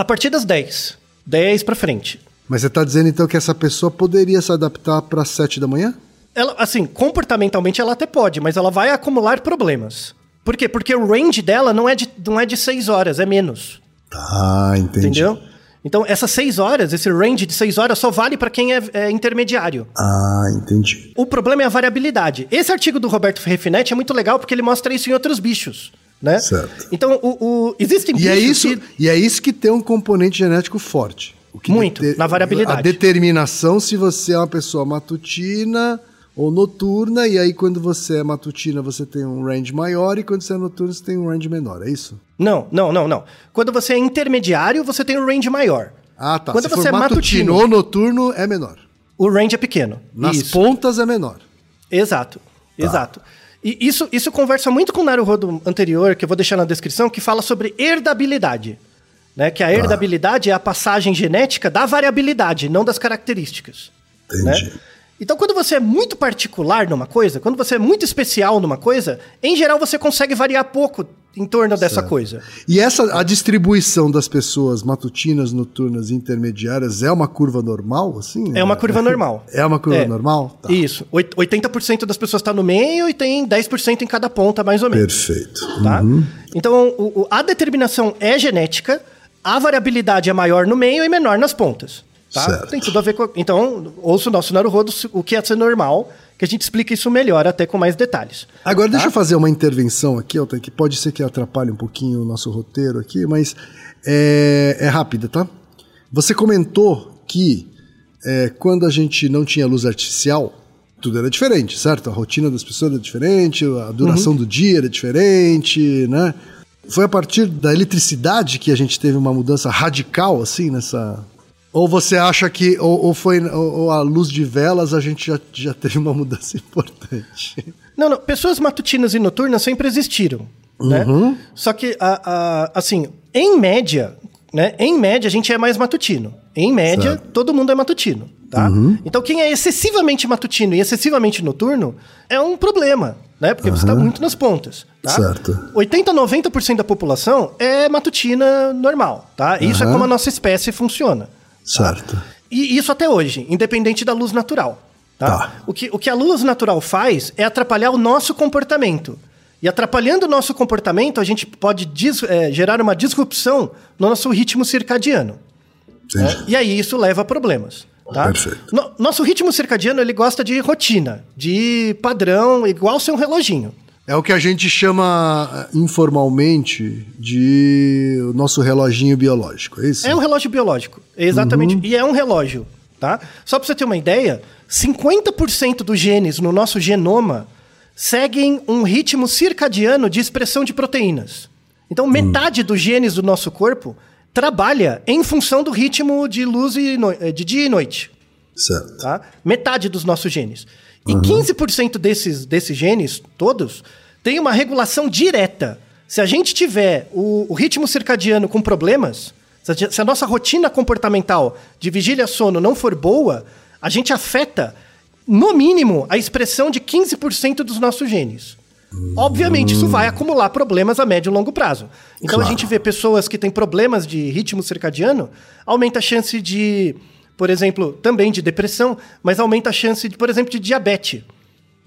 A partir das 10. 10 pra frente. Mas você tá dizendo então que essa pessoa poderia se adaptar para 7 da manhã? Ela, assim, comportamentalmente ela até pode, mas ela vai acumular problemas. Por quê? Porque o range dela não é de, não é de 6 horas, é menos. Tá, entendi. Entendeu? Então, essas 6 horas, esse range de 6 horas só vale pra quem é, é intermediário. Ah, entendi. O problema é a variabilidade. Esse artigo do Roberto Refinetti é muito legal porque ele mostra isso em outros bichos, né? Certo. Então, o, o- existem E é, isso, que- e é isso que tem um componente genético forte. Muito, na variabilidade. A determinação se você é uma pessoa matutina ou noturna, e aí quando você é matutina você tem um range maior, e quando você é noturno você tem um range menor, é isso? Não, não, não, não. Quando você é intermediário, você tem um range maior. Ah, tá. Quando se você é matutino, ou noturno, é menor. o range é pequeno. Nas Isso. pontas é menor. Exato, Tá. exato. E isso, isso conversa muito com o Naruhodo anterior, que eu vou deixar na descrição, que fala sobre herdabilidade. Né? Que a Tá. herdabilidade é a passagem genética da variabilidade, não das características. Entendi. né? Então, quando você é muito particular numa coisa, quando você é muito especial numa coisa, em geral você consegue variar pouco em torno dessa coisa. E essa a distribuição das pessoas matutinas, noturnas e intermediárias é uma curva normal, assim? É uma curva normal. É uma curva É. normal? Tá. Isso. Oit- 80% das pessoas está no meio e tem 10% em cada ponta, mais ou menos. Perfeito. tá? Uhum. Então, o- a determinação é genética, a variabilidade é maior no meio e menor nas pontas. Tá? Certo. Tem tudo a ver com. Então, ouça o nosso Naruhodo, o que é ser normal, que a gente explica isso melhor, até com mais detalhes. Agora, Tá? deixa eu fazer uma intervenção aqui, Altair, que pode ser que atrapalhe um pouquinho o nosso roteiro aqui, mas é, é rápida, tá? Você comentou que é, quando a gente não tinha luz artificial, tudo era diferente, certo? A rotina das pessoas era diferente, a duração do dia era diferente, né? Foi a partir da eletricidade que a gente teve uma mudança radical, assim, nessa. Ou você acha que. Ou, ou foi. Ou, ou a luz de velas a gente já, já teve uma mudança importante. Não, não. Pessoas matutinas e noturnas sempre existiram. Né? Uhum. Só que, a, a- assim, em média, né? Em média, a gente é mais matutino. Em média, Certo. todo mundo é matutino. Tá? Então, quem é excessivamente matutino e excessivamente noturno é um problema, né? Porque você está muito nas pontas. Tá? Certo. 80 a 90% da população é matutina normal, tá? Isso é Aham. como a nossa espécie funciona. Certo. E isso até hoje, independente da luz natural. Tá? Tá. O, que, o que a luz natural faz é atrapalhar o nosso comportamento. E atrapalhando o nosso comportamento, a gente pode dis- eh, gerar uma disrupção no nosso ritmo circadiano. Né? E aí isso leva a problemas. Tá? Perfeito. No- nosso ritmo circadiano ele gosta de rotina, de padrão, igual ser um reloginho. É o que a gente chama eh, informalmente de o nosso reloginho biológico, é isso? É um relógio biológico, exatamente. E é um relógio, tá? Só para você ter uma ideia, 50% dos genes no nosso genoma seguem um ritmo circadiano de expressão de proteínas. Então, metade dos genes do nosso corpo trabalha em função do ritmo de luz e no- eh, de dia e noite. Certo. tá? Metade dos nossos genes. E 15% desses, desses genes, todos, tem uma regulação direta. Se a gente tiver o, o ritmo circadiano com problemas, se a, se a nossa rotina comportamental de vigília-sono não for boa, a gente afeta, no mínimo, a expressão de 15% dos nossos genes. Obviamente, isso vai acumular problemas a médio e longo prazo. Então, Claro. a gente vê pessoas que têm problemas de ritmo circadiano, aumenta a chance de, por exemplo, também de depressão, mas aumenta a chance, de, por exemplo, de diabetes.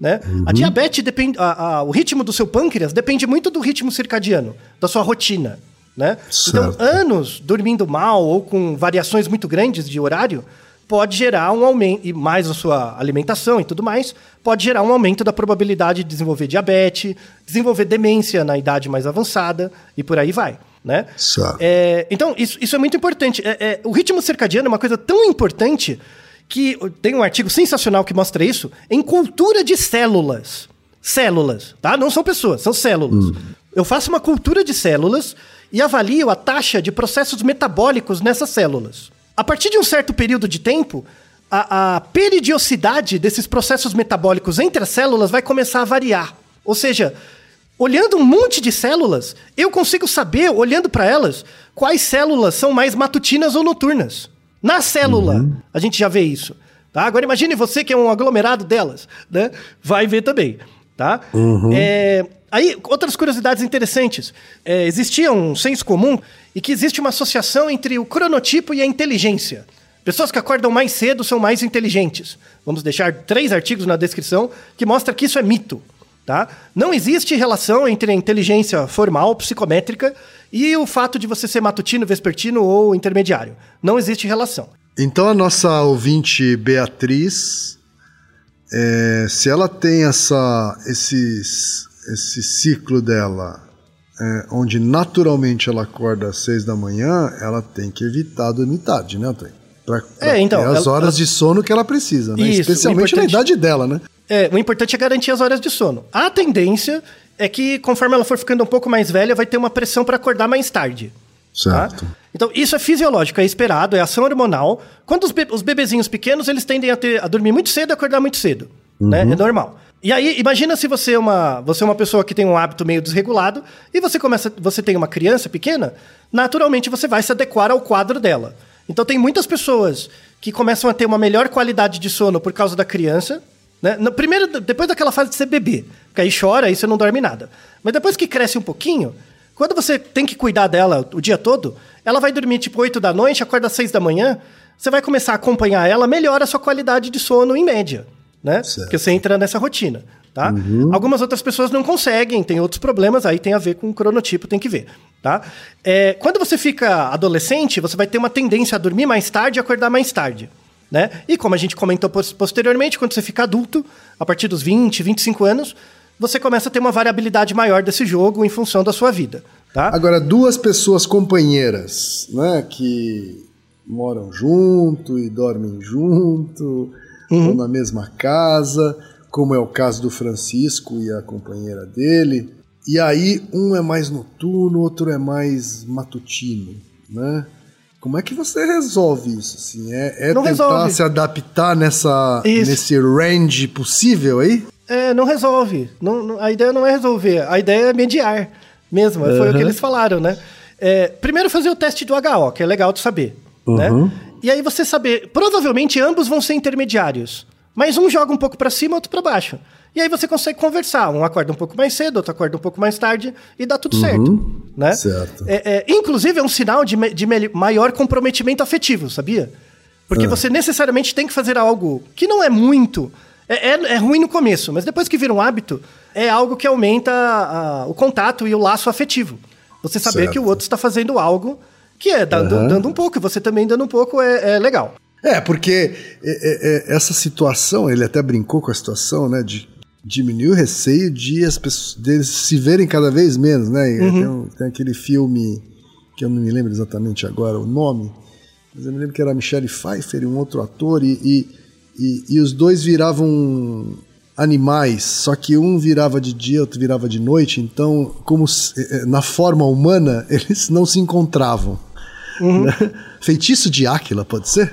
Né? A diabetes depende. a- a- o ritmo do seu pâncreas depende muito do ritmo circadiano, da sua rotina. Né? Então, anos dormindo mal ou com variações muito grandes de horário pode gerar um aumento, e mais a sua alimentação e tudo mais, pode gerar um aumento da probabilidade de desenvolver diabetes, desenvolver demência na idade mais avançada e por aí vai. Né? É, então, isso, isso é muito importante. É, é, o ritmo circadiano é uma coisa tão importante que tem um artigo sensacional que mostra isso em cultura de células. Células, tá? Não são pessoas, são células. Eu faço uma cultura de células e avalio a taxa de processos metabólicos nessas células. A partir de um certo período de tempo, a, a periodicidade desses processos metabólicos entre as células vai começar a variar. Ou seja, olhando um monte de células, eu consigo saber, olhando para elas, quais células são mais matutinas ou noturnas. Na célula, a gente já vê isso. Tá? Agora imagine você que é um aglomerado delas, né? Vai ver também, tá? É, aí, outras curiosidades interessantes. É, existia um senso comum e que existe uma associação entre o cronotipo e a inteligência. Pessoas que acordam mais cedo são mais inteligentes. Vamos deixar três artigos na descrição que mostra que isso é mito. Tá? Não existe relação entre a inteligência formal, psicométrica, e o fato de você ser matutino, vespertino ou intermediário. Não existe relação. Então a nossa ouvinte Beatriz, é, se ela tem essa, esses, esse ciclo dela, é, onde naturalmente ela acorda às seis da manhã, ela tem que evitar dormir tarde, né, Antônio? Pra, pra É, então, as ela- horas de sono que ela precisa, né? Isso, Especialmente na idade dela, né? É, o importante é garantir as horas de sono. A tendência é que, conforme ela for ficando um pouco mais velha, vai ter uma pressão para acordar mais tarde. tá? Certo. Então, isso é fisiológico, é esperado, é ação hormonal. Quando os, be- os bebezinhos pequenos, eles tendem a, ter- a dormir muito cedo e acordar muito cedo. Né? É normal. E aí, imagina se você é, uma, você é uma pessoa que tem um hábito meio desregulado e você começa, você tem uma criança pequena, naturalmente você vai se adequar ao quadro dela. Então tem muitas pessoas que começam a ter uma melhor qualidade de sono por causa da criança, né? No, primeiro, depois daquela fase de ser bebê, que aí chora, aí você não dorme nada. Mas depois que cresce um pouquinho, quando você tem que cuidar dela o dia todo, ela vai dormir tipo 8 da noite, acorda às 6 da manhã, você vai começar a acompanhar ela, melhora a sua qualidade de sono em média, né? Certo. Porque você entra nessa rotina, tá? Algumas outras pessoas não conseguem, tem outros problemas, aí tem a ver com o cronotipo, tem que ver, tá? É, quando você fica adolescente, você vai ter uma tendência a dormir mais tarde e acordar mais tarde. Né? E como a gente comentou pos- posteriormente, quando você fica adulto, a partir dos 20, 25 anos, você começa a ter uma variabilidade maior desse jogo em função da sua vida. Tá? Agora, duas pessoas companheiras, né, que moram junto e dormem junto, Uhum. ou na mesma casa, como é o caso do Francisco e a companheira dele. E aí, um é mais noturno, outro é mais matutino, né? Como é que você resolve isso? Assim? É, é tentar resolve. se adaptar nessa, Isso. nesse range possível aí? É, não resolve. Não, não- a ideia não é resolver, a ideia é mediar mesmo. Foi o que eles falaram, né? É, primeiro fazer o teste do HO, que é legal de saber. Né? E aí você saber, provavelmente ambos vão ser intermediários, mas um joga um pouco para cima, outro para baixo. E aí você consegue conversar. Um acorda um pouco mais cedo, outro acorda um pouco mais tarde e dá tudo certo. Né? Certo. É, é, inclusive, é um sinal de, de maior comprometimento afetivo, sabia? Porque você necessariamente tem que fazer algo que não é muito. É, é, é ruim no começo, mas depois que vira um hábito, é algo que aumenta a- o contato e o laço afetivo. Você saber Certo. que o outro está fazendo algo que é dando, Aham. dando um pouco, e você também dando um pouco é, é legal. É, porque é, é, é, essa situação, ele até brincou com a situação, né? De diminuir o receio de as pessoas deles se verem cada vez menos, né? E Tem, um- tem aquele filme que eu não me lembro exatamente agora o nome, mas eu me lembro que era Michelle Pfeiffer e um outro ator, e, e, e, e os dois viravam animais, só que um virava de dia, outro virava de noite, então, como na forma humana, eles não se encontravam. né? Feitiço de Áquila, pode ser?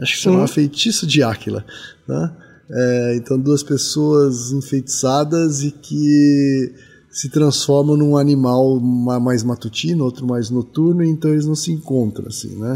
Acho que se chamava Feitiço de Áquila. Né? É, então, duas pessoas enfeitiçadas e que se transformam num animal ma- mais matutino, outro mais noturno, então eles não se encontram, assim, né?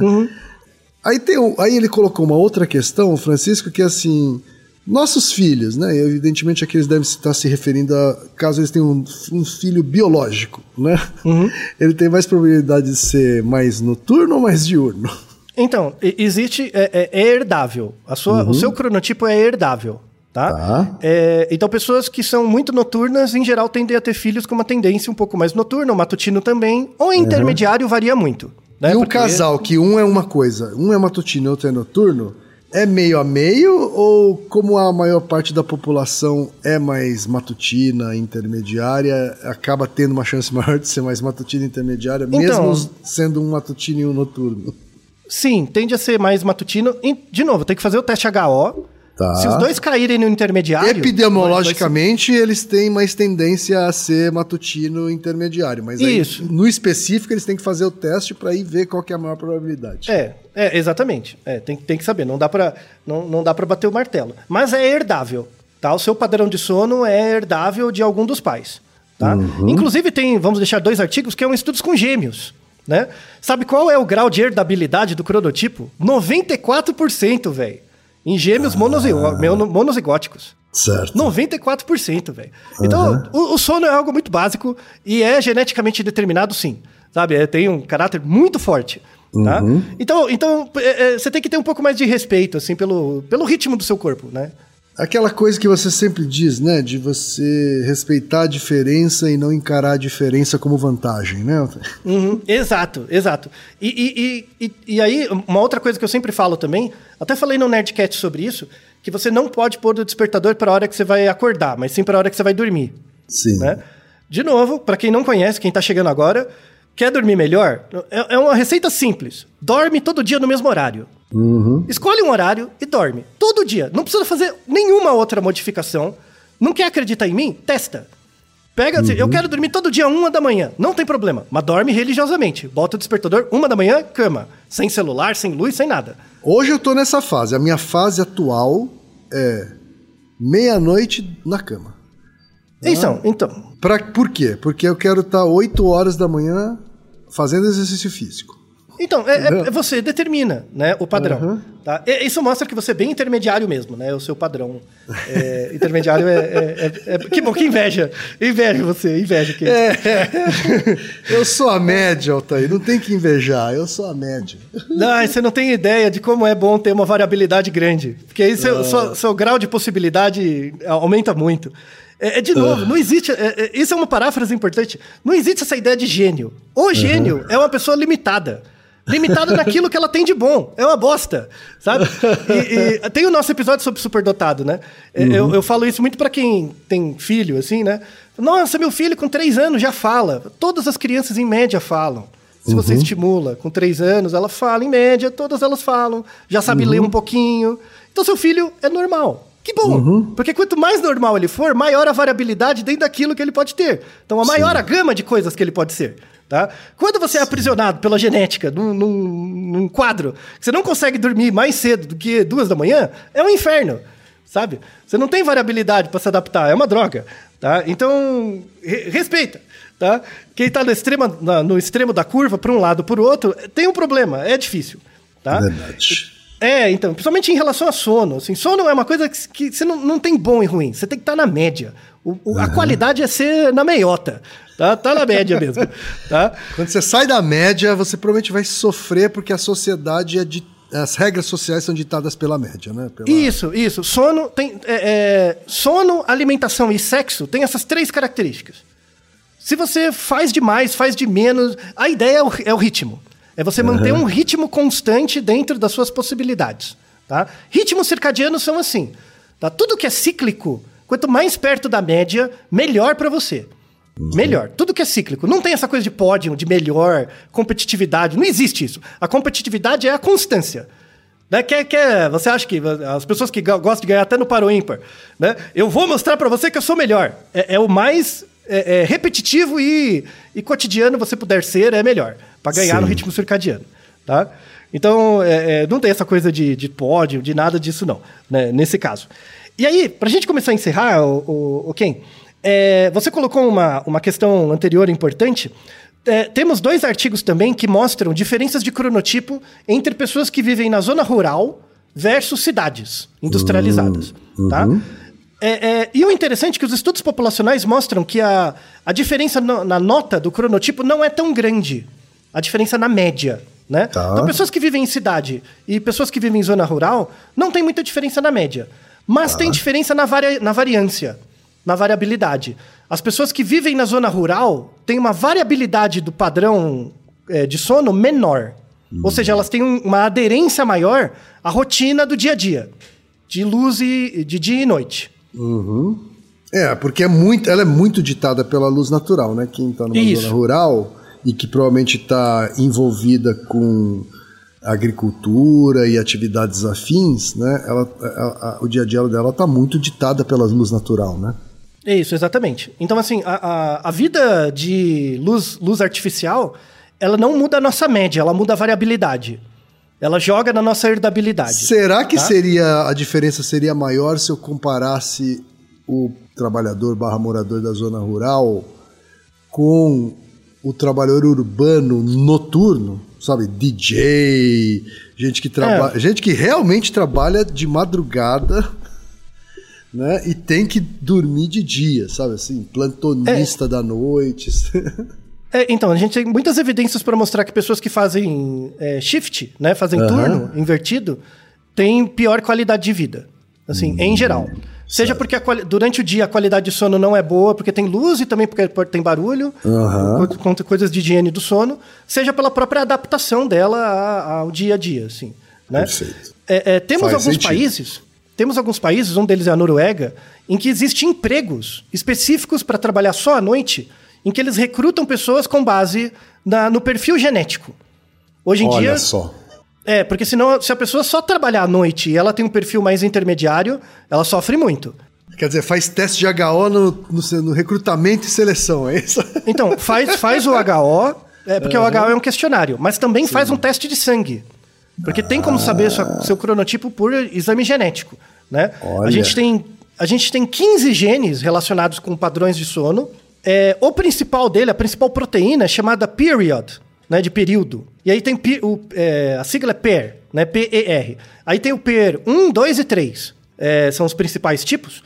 Aí, tem aí ele colocou uma outra questão, Francisco, que é assim: nossos filhos, né? Evidentemente aqui eles devem estar se referindo a caso eles tenham um, um filho biológico, né? Ele tem mais probabilidade de ser mais noturno ou mais diurno? Então, existe. É, é- é herdável. A sua, O seu cronotipo é herdável. Tá? Tá. É, então, pessoas que são muito noturnas, em geral, tendem a ter filhos com uma tendência um pouco mais noturna, o matutino também, ou intermediário varia muito. Né? e um Porque- casal que um é uma coisa, um é matutino e outro é noturno, é meio a meio ou como a maior parte da população é mais matutina, intermediária, acaba tendo uma chance maior de ser mais matutina e intermediária, Então- mesmo sendo um matutino e um noturno? Sim, tende a ser mais matutino. E, de novo, tem que fazer o teste HO. Tá. Se os dois caírem no intermediário. Epidemiologicamente, eles têm mais tendência a ser matutino intermediário, mas aí, no específico eles têm que fazer o teste para ir ver qual é a maior probabilidade. É, é, exatamente. É, tem, tem que saber, não dá pra, não, não dá bater o martelo. Mas é herdável, tá? O seu padrão de sono é herdável de algum dos pais, tá? Inclusive tem, vamos deixar dois artigos, que é um estudos com gêmeos, né? Sabe qual é o grau de herdabilidade do cronotipo? 94%, velho. Em gêmeos mono- monozigóticos. Certo. 94%, velho. Então, o, o sono é algo muito básico e é geneticamente determinado, sim. Sabe? É, tem um caráter muito forte. Tá? Então, então é, é, você tem que ter um pouco mais de respeito, assim, pelo, pelo ritmo do seu corpo, né? Aquela coisa que você sempre diz, né? De você respeitar a diferença e não encarar a diferença como vantagem, né? Uhum, exato, exato. E, e, e, e, aí, uma outra coisa que eu sempre falo também, até falei no Nerdcat sobre isso, que você não pode pôr o despertador para a hora que você vai acordar, mas sim para a hora que você vai dormir. Sim. né? De novo, para quem não conhece, quem tá chegando agora, quer dormir melhor? É, é uma receita simples. Dorme todo dia no mesmo horário. Escolhe um horário e dorme. Todo dia. Não precisa fazer nenhuma outra modificação. Não quer acreditar em mim? Testa. Pega, assim, eu quero dormir todo dia uma da manhã. Não tem problema. Mas dorme religiosamente. Bota o despertador, uma da manhã, cama. Sem celular, sem luz, sem nada. Hoje eu tô nessa fase. A minha fase atual é meia-noite na cama. Então, então. Pra, por quê? Porque eu quero estar 8 horas da manhã fazendo exercício físico. Então, é, é- você determina né, o padrão. Uhum. tá? E- Isso mostra que você é bem intermediário mesmo, né? O seu padrão. É, intermediário é, é- é- é- Que bom, que inveja. Inveja você, inveja. Que... Eu sou a média, Altair. Não tem que invejar. Eu sou a média. Não, você não tem ideia de como é bom ter uma variabilidade grande. Porque aí seu, sua- seu grau de possibilidade aumenta muito. É, é, de novo, não existe. é, é, isso é uma paráfrase importante. Não existe essa ideia de gênio. O gênio é uma pessoa limitada. Limitada naquilo que ela tem de bom. É uma bosta, sabe? E, e tem o nosso episódio sobre superdotado, né? É, Eu, eu falo isso muito pra quem tem filho, assim, né? Nossa, meu filho com três anos já fala. Todas as crianças, em média, falam. Se você estimula com três anos, ela fala, em média, todas elas falam, já sabe ler um pouquinho. Então, seu filho é normal. Que bom! Porque quanto mais normal ele for, maior a variabilidade dentro daquilo que ele pode ter. Então, a maior a gama de coisas que ele pode ser. Tá? Quando você é aprisionado pela genética num, num- num quadro, que você não consegue dormir mais cedo do que duas da manhã, é um inferno. Sabe? Você não tem variabilidade para se adaptar, é uma droga. Tá? Então, re- respeita. Tá? Quem está no, extremo- na- no extremo da curva, para um lado ou para o outro, tem um problema, é difícil. Tá? Verdade. É, então, principalmente em relação a sono. Assim, sono é uma coisa que, que você não, não tem bom e ruim, você tem que estar na média. O, o, A qualidade é ser na meiota. Tá, tá na média mesmo. Tá? Quando você sai da média, você provavelmente vai sofrer porque a sociedade é de. As regras sociais são ditadas pela média, né? Pela... Isso, isso. Sono tem. é, é, sono, alimentação e sexo tem essas três características. Se você faz demais, faz de menos, a ideia é o, é o ritmo. É você manter um ritmo constante dentro das suas possibilidades. Tá? Ritmos circadianos são assim. Tá? Tudo que é cíclico, quanto mais perto da média, melhor para você. Melhor. Tudo que é cíclico. Não tem essa coisa de pódio, de melhor, competitividade. Não existe isso. A competitividade é a constância. Né? Quer, quer, você acha que as pessoas que go- gostam de ganhar até no paro ímpar, né? Eu vou mostrar para você que eu sou melhor. É, é o mais é, é, repetitivo e, e cotidiano você puder ser, é melhor. Para ganhar Sim. no ritmo circadiano. Tá? Então, é, é, não tem essa coisa de, de pódio, de nada disso, não. né, nesse caso. E aí, pra gente começar a encerrar, o, o, o Ken, é, você colocou uma, uma questão anterior importante. É, temos dois artigos também que mostram diferenças de cronotipo entre pessoas que vivem na zona rural versus cidades industrializadas. tá? É, é, e o interessante é que os estudos populacionais mostram que a, a diferença no- na nota do cronotipo não é tão grande. A diferença na média. Né? Tá. Então, pessoas que vivem em cidade e pessoas que vivem em zona rural não tem muita diferença na média. Mas tem diferença na, varia, na variância, na variabilidade. As pessoas que vivem na zona rural têm uma variabilidade do padrão é, de sono menor. Ou seja, elas têm um- uma aderência maior à rotina do dia a dia, de luz e de dia e noite. É, porque é muito, ela é muito ditada pela luz natural, né? Quem está numa Isso. zona rural e que provavelmente está envolvida com agricultura e atividades afins, né? Ela, a- a- o dia a dia dela está muito ditada pela luz natural, né? Isso, exatamente. Então, assim, a, a, a vida de luz, luz artificial, ela não muda a nossa média, ela muda a variabilidade. Ela joga na nossa herdabilidade. Será que tá? seria a diferença seria maior se eu comparasse o trabalhador barra morador da zona rural com o trabalhador urbano noturno, sabe? DJ, gente que trabalha, gente que realmente trabalha de madrugada, né? E tem que dormir de dia, sabe assim, plantonista da noite. É, então, a gente tem muitas evidências para mostrar que pessoas que fazem é, shift, né, fazem Aham. turno invertido, têm pior qualidade de vida. Assim, Hum, em geral. Seja porque durante o dia a qualidade de sono não é boa, porque tem luz e também porque tem barulho, co- contra coisas de higiene do sono, seja pela própria adaptação dela ao dia a dia, assim. Né? Perfeito. É, é, temos Faz alguns sentido. países, temos alguns países, um deles é a Noruega, em que existem empregos específicos para trabalhar só à noite, em que eles recrutam pessoas com base na- no perfil genético. Hoje em Olha dia. só. É, porque senão, se a pessoa só trabalhar à noite e ela tem um perfil mais intermediário, ela sofre muito. Quer dizer, faz teste de HO no, no, no recrutamento e seleção, é isso? Então, faz, faz o HO, é, porque o HO é um questionário, mas também faz um teste de sangue. Porque tem como saber sua- seu cronotipo por exame genético. Né? Olha. A, gente tem, a gente tem 15 genes relacionados com padrões de sono. É, o principal dele, a principal proteína, é chamada period, né, de período. E aí tem o, é, a sigla é PER, né, P-E-R. Aí tem o PER 1, 2 e 3. É, são os principais tipos.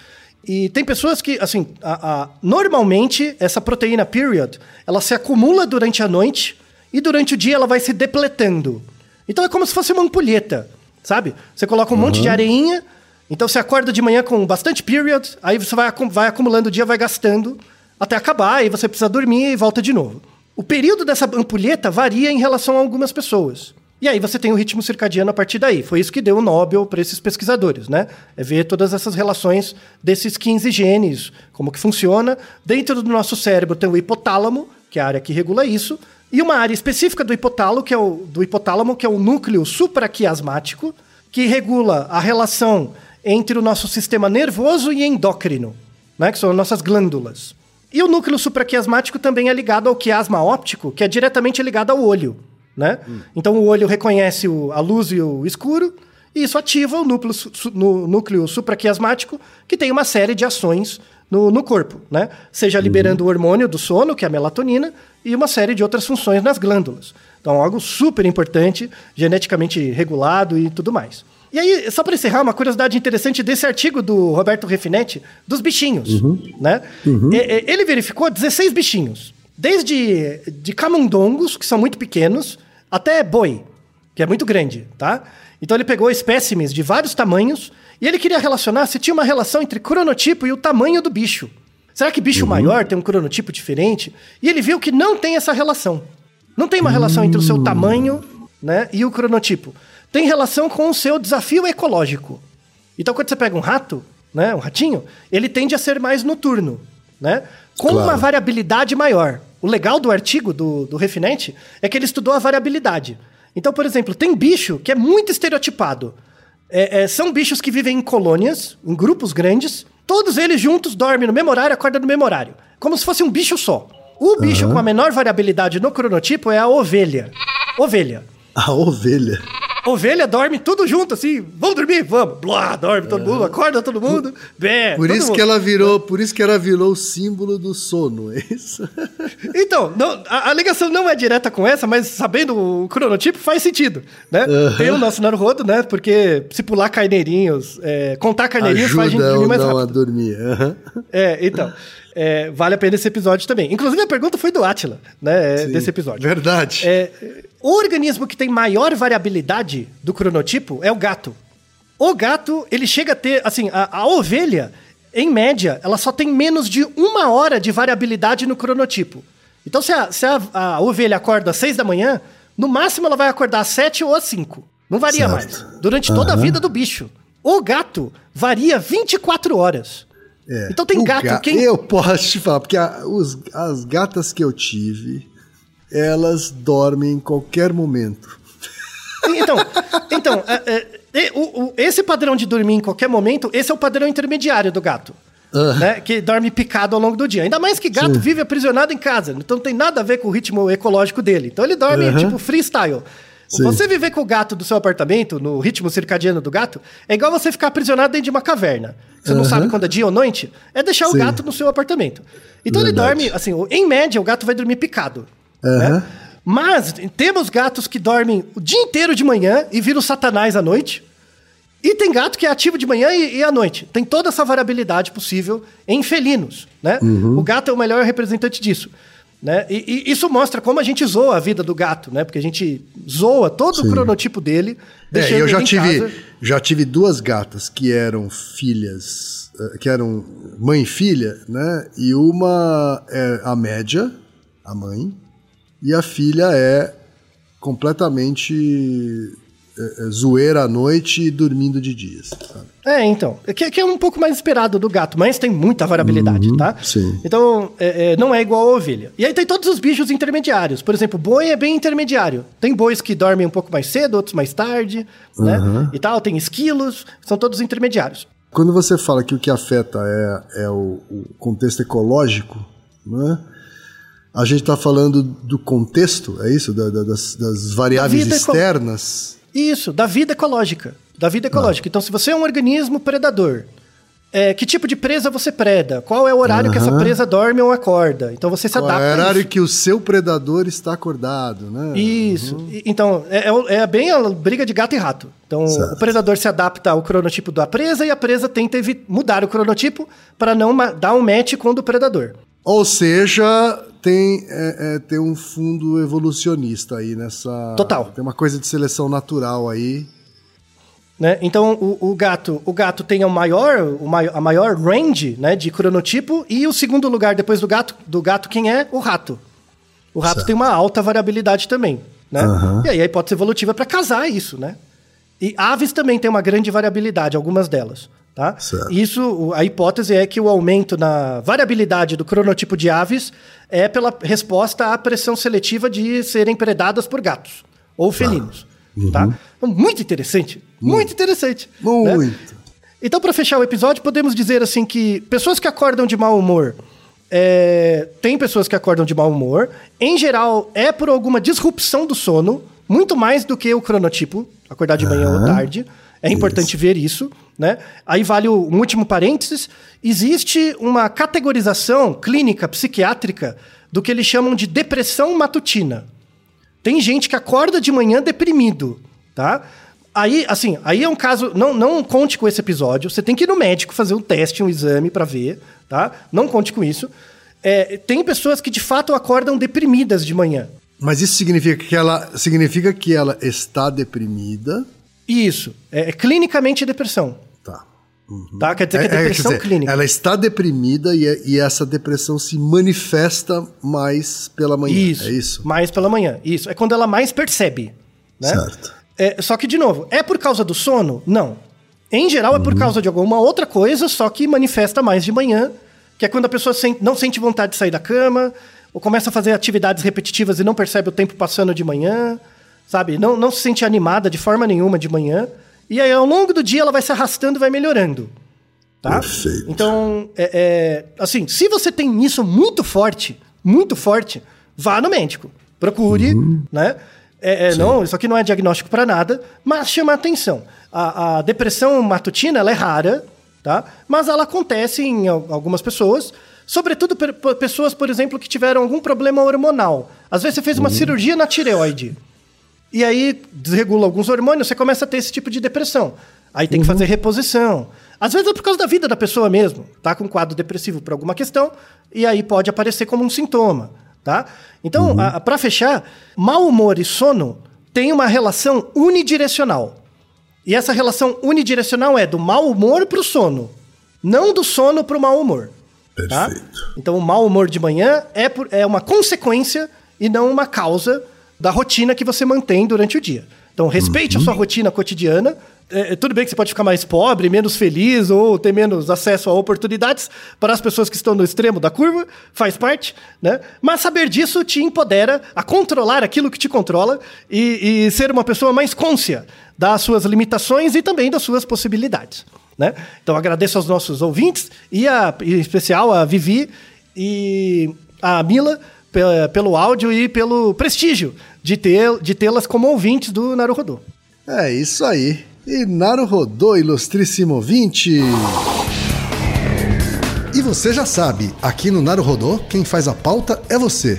E tem pessoas que, assim, a- a- normalmente essa proteína period, ela se acumula durante a noite e durante o dia ela vai se depletando. Então é como se fosse uma ampulheta, sabe? Você coloca um monte de areinha, então você acorda de manhã com bastante period, aí você vai, vai acumulando o dia, vai gastando até acabar, aí você precisa dormir e volta de novo. O período dessa ampulheta varia em relação a algumas pessoas. E aí você tem o ritmo circadiano a partir daí. Foi isso que deu o Nobel para esses pesquisadores, né? É ver todas essas relações desses 15 genes, como que funciona. Dentro do nosso cérebro tem o hipotálamo, que é a área que regula isso, e uma área específica do hipotálamo, que é o, do hipotálamo, que é o núcleo supraquiasmático, que regula a relação entre o nosso sistema nervoso e endócrino, né? Que são as nossas glândulas. E o núcleo supraquiasmático também é ligado ao quiasma óptico, que é diretamente ligado ao olho. Né? Então o olho reconhece o- a luz e o escuro, e isso ativa o núcleo, su- no- núcleo supraquiasmático, que tem uma série de ações no, no corpo. Né? Seja liberando o hormônio do sono, que é a melatonina, e uma série de outras funções nas glândulas. Então, algo super importante, geneticamente regulado e tudo mais. E aí, só para encerrar, uma curiosidade interessante desse artigo do Roberto Refinetti, dos bichinhos, né? E- e- Ele verificou 16 bichinhos, desde de camundongos, que são muito pequenos, até boi, que é muito grande, tá? Então ele pegou espécimes de vários tamanhos e ele queria relacionar se tinha uma relação entre cronotipo e o tamanho do bicho. Será que bicho maior tem um cronotipo diferente? E ele viu que não tem essa relação. Não tem uma relação entre o seu tamanho né, e o cronotipo. Tem relação com o seu desafio ecológico. Então, quando você pega um rato, né, um ratinho, ele tende a ser mais noturno, né? Com Claro. uma variabilidade maior. O legal do artigo do, do Refinete é que ele estudou a variabilidade. Então, por exemplo, tem bicho que é muito estereotipado. É, é, são bichos que vivem em colônias, em grupos grandes. Todos eles juntos dormem no mesmo horário, acordam no mesmo horário. Como se fosse um bicho só. O bicho com a menor variabilidade no cronotipo é a ovelha. Ovelha. A ovelha. Ovelha dorme tudo junto, assim. Vamos dormir? Vamos. Blá, dorme todo mundo, acorda todo mundo. Bé, Por todo isso mundo. que ela virou, por isso que ela virou o símbolo do sono, é isso? Então, não- a, a ligação não é direta com essa, mas sabendo o cronotipo faz sentido, né? Tem o nosso Naruhodo, né? Porque se pular carneirinhos, é, contar carneirinhos faz a gente Ajuda dormir mais não a rápido. dormir. aham. É, então. é, vale a pena esse episódio também. Inclusive, a pergunta foi do Atila, né? é, Sim. Desse episódio. Verdade. É, o organismo que tem maior variabilidade do cronotipo é o gato. O gato, ele chega a ter, assim, a, a ovelha, em média, ela só tem menos de uma hora de variabilidade no cronotipo. Então, se a, se a, a ovelha acorda às seis da manhã, no máximo ela vai acordar às sete ou às cinco. Não varia Certo. mais. Durante toda a vida do bicho. O gato varia 24 horas. É. Então tem gato, ga- quem- Eu posso te falar, porque a- os- as gatas que eu tive, elas dormem em qualquer momento. Então, então é, é, o- o- esse padrão de dormir em qualquer momento, esse é o padrão intermediário do gato. Né, que dorme picado ao longo do dia. Ainda mais que gato Sim. vive aprisionado em casa. Então não tem nada a ver com o ritmo ecológico dele. Então ele dorme, Aham. tipo, freestyle. Sim. Você viver com o gato do seu apartamento, no ritmo circadiano do gato, é igual você ficar aprisionado dentro de uma caverna. Você não Aham. sabe quando é dia ou noite, é deixar o Sim. gato no seu apartamento. Então Verdade. ele dorme, assim, em média, o gato vai dormir picado. Aham. né? Mas temos gatos que dormem o dia inteiro de manhã e viram satanás à noite. E tem gato que é ativo de manhã e, e à noite. Tem toda essa variabilidade possível em felinos, né? Uhum. O gato é o melhor representante disso. Né? E, e isso mostra como a gente zoa a vida do gato, né? Porque a gente zoa todo o Sim. cronotipo dele. É, eu já tive, casa. já tive duas gatas que eram filhas, eh, que eram mãe e filha, né? E uma é a média, a mãe, e a filha é completamente eh, eh, zoeira à noite e dormindo de dia. sabe? É, então. é Que, que é um pouco mais esperado do gato, mas tem muita variabilidade, tá? Uhum, sim. Então, é, é, não é igual a ovelha. E aí tem todos os bichos intermediários. Por exemplo, boi é bem intermediário. Tem bois que dormem um pouco mais cedo, outros mais tarde, né? Uhum. E tal. Tem esquilos, são todos intermediários. Quando você fala que o que afeta é, é o, o contexto ecológico, né? A gente está falando do contexto, é isso? Da- da- das, das variáveis eco- externas. Isso, da vida ecológica. Da vida Ah. ecológica. Então, se você é um organismo predador, é, que tipo de presa você preda? Qual é o horário que essa presa dorme ou acorda? Então você se Qual é adapta. o a horário que o seu predador está acordado, né? Isso. E- Então, é, é o- é bem a briga de gato e rato. Então, Certo. o predador se adapta ao cronotipo da presa e a presa tenta mudar o cronotipo para não dar um match com o do predador. Ou seja, tem, é, é, tem um fundo evolucionista aí nessa. Total. Tem uma coisa de seleção natural aí. Né? Então, o, o gato o gato tem o maior, o mai- a maior range né, de cronotipo e o segundo lugar depois do gato, do gato quem é? O rato. O rato Certo. tem uma alta variabilidade também. Né? Aham. E aí a hipótese evolutiva é para casar isso, né? E aves também tem uma grande variabilidade, algumas delas. Tá? Certo. Isso, a hipótese é que o aumento na variabilidade do cronotipo de aves é pela resposta à pressão seletiva de serem predadas por gatos ou felinos. Tá? Então, muito interessante. Muito interessante. né? Muito. Então, para fechar o episódio, podemos dizer assim que pessoas que acordam de mau humor. é, tem pessoas que acordam de mau humor. Em geral, é por alguma disrupção do sono, muito mais do que o cronotipo, acordar de manhã ou tarde. É importante ver isso, né? Aí vale o- um último parênteses. Existe uma categorização clínica, psiquiátrica, do que eles chamam de depressão matutina. Tem gente que acorda de manhã deprimido, tá? Aí, assim, aí é um caso. Não, não conte com esse episódio. Você tem que ir no médico fazer um teste, um exame para ver, tá? Não conte com isso. É, tem pessoas que de fato acordam deprimidas de manhã. Mas isso significa que ela significa que ela está deprimida. Isso. É, é clinicamente depressão. Tá. Tá? Quer dizer que é, É, depressão quer dizer, clínica. Ela está deprimida e, e essa depressão se manifesta mais pela manhã. Isso. É isso? Mais pela manhã. Isso. É quando ela mais percebe. Né? Certo. É, só que, de novo, é por causa do sono? Não. Em geral, é por Uhum. causa de alguma outra coisa, só que manifesta mais de manhã, que é quando a pessoa não sente vontade de sair da cama, ou começa a fazer atividades repetitivas e não percebe o tempo passando de manhã, sabe? Não, não se sente animada de forma nenhuma de manhã. E aí, ao longo do dia, ela vai se arrastando e vai melhorando. Tá? Perfeito. Então, é, é, assim, se você tem isso muito forte, muito forte, vá no médico. Procure, né? É, é, não, isso aqui não é diagnóstico para nada, mas chama atenção. A, a depressão matutina ela é rara, tá? Mas ela acontece em al- algumas pessoas, sobretudo per- pessoas, por exemplo, que tiveram algum problema hormonal. Às vezes você fez uma cirurgia na tireoide. E aí desregula alguns hormônios, você começa a ter esse tipo de depressão. Aí tem que fazer reposição. Às vezes é por causa da vida da pessoa mesmo. Tá com um quadro depressivo por alguma questão, e aí pode aparecer como um sintoma. Tá? Então, para fechar, mau humor e sono têm uma relação unidirecional. E essa relação unidirecional é do mau humor para o sono, não do sono para o mau humor. Tá? Perfeito. Então, o mau humor de manhã é, por- é uma consequência e não uma causa da rotina que você mantém durante o dia. Então, respeite a sua rotina cotidiana. É, é, tudo bem que você pode ficar mais pobre, menos feliz ou ter menos acesso a oportunidades para as pessoas que estão no extremo da curva, faz parte, né? Mas saber disso te empodera a controlar aquilo que te controla e, e ser uma pessoa mais côncia das suas limitações e também das suas possibilidades. Né? Então agradeço aos nossos ouvintes e a, em especial a Vivi e a Mila pelo áudio e pelo prestígio de ter- de tê-las como ouvintes do Naruhodô. É isso aí. E Naruhodô, ilustríssimo ouvinte. E você já sabe, aqui no Naruhodô, quem faz a pauta é você.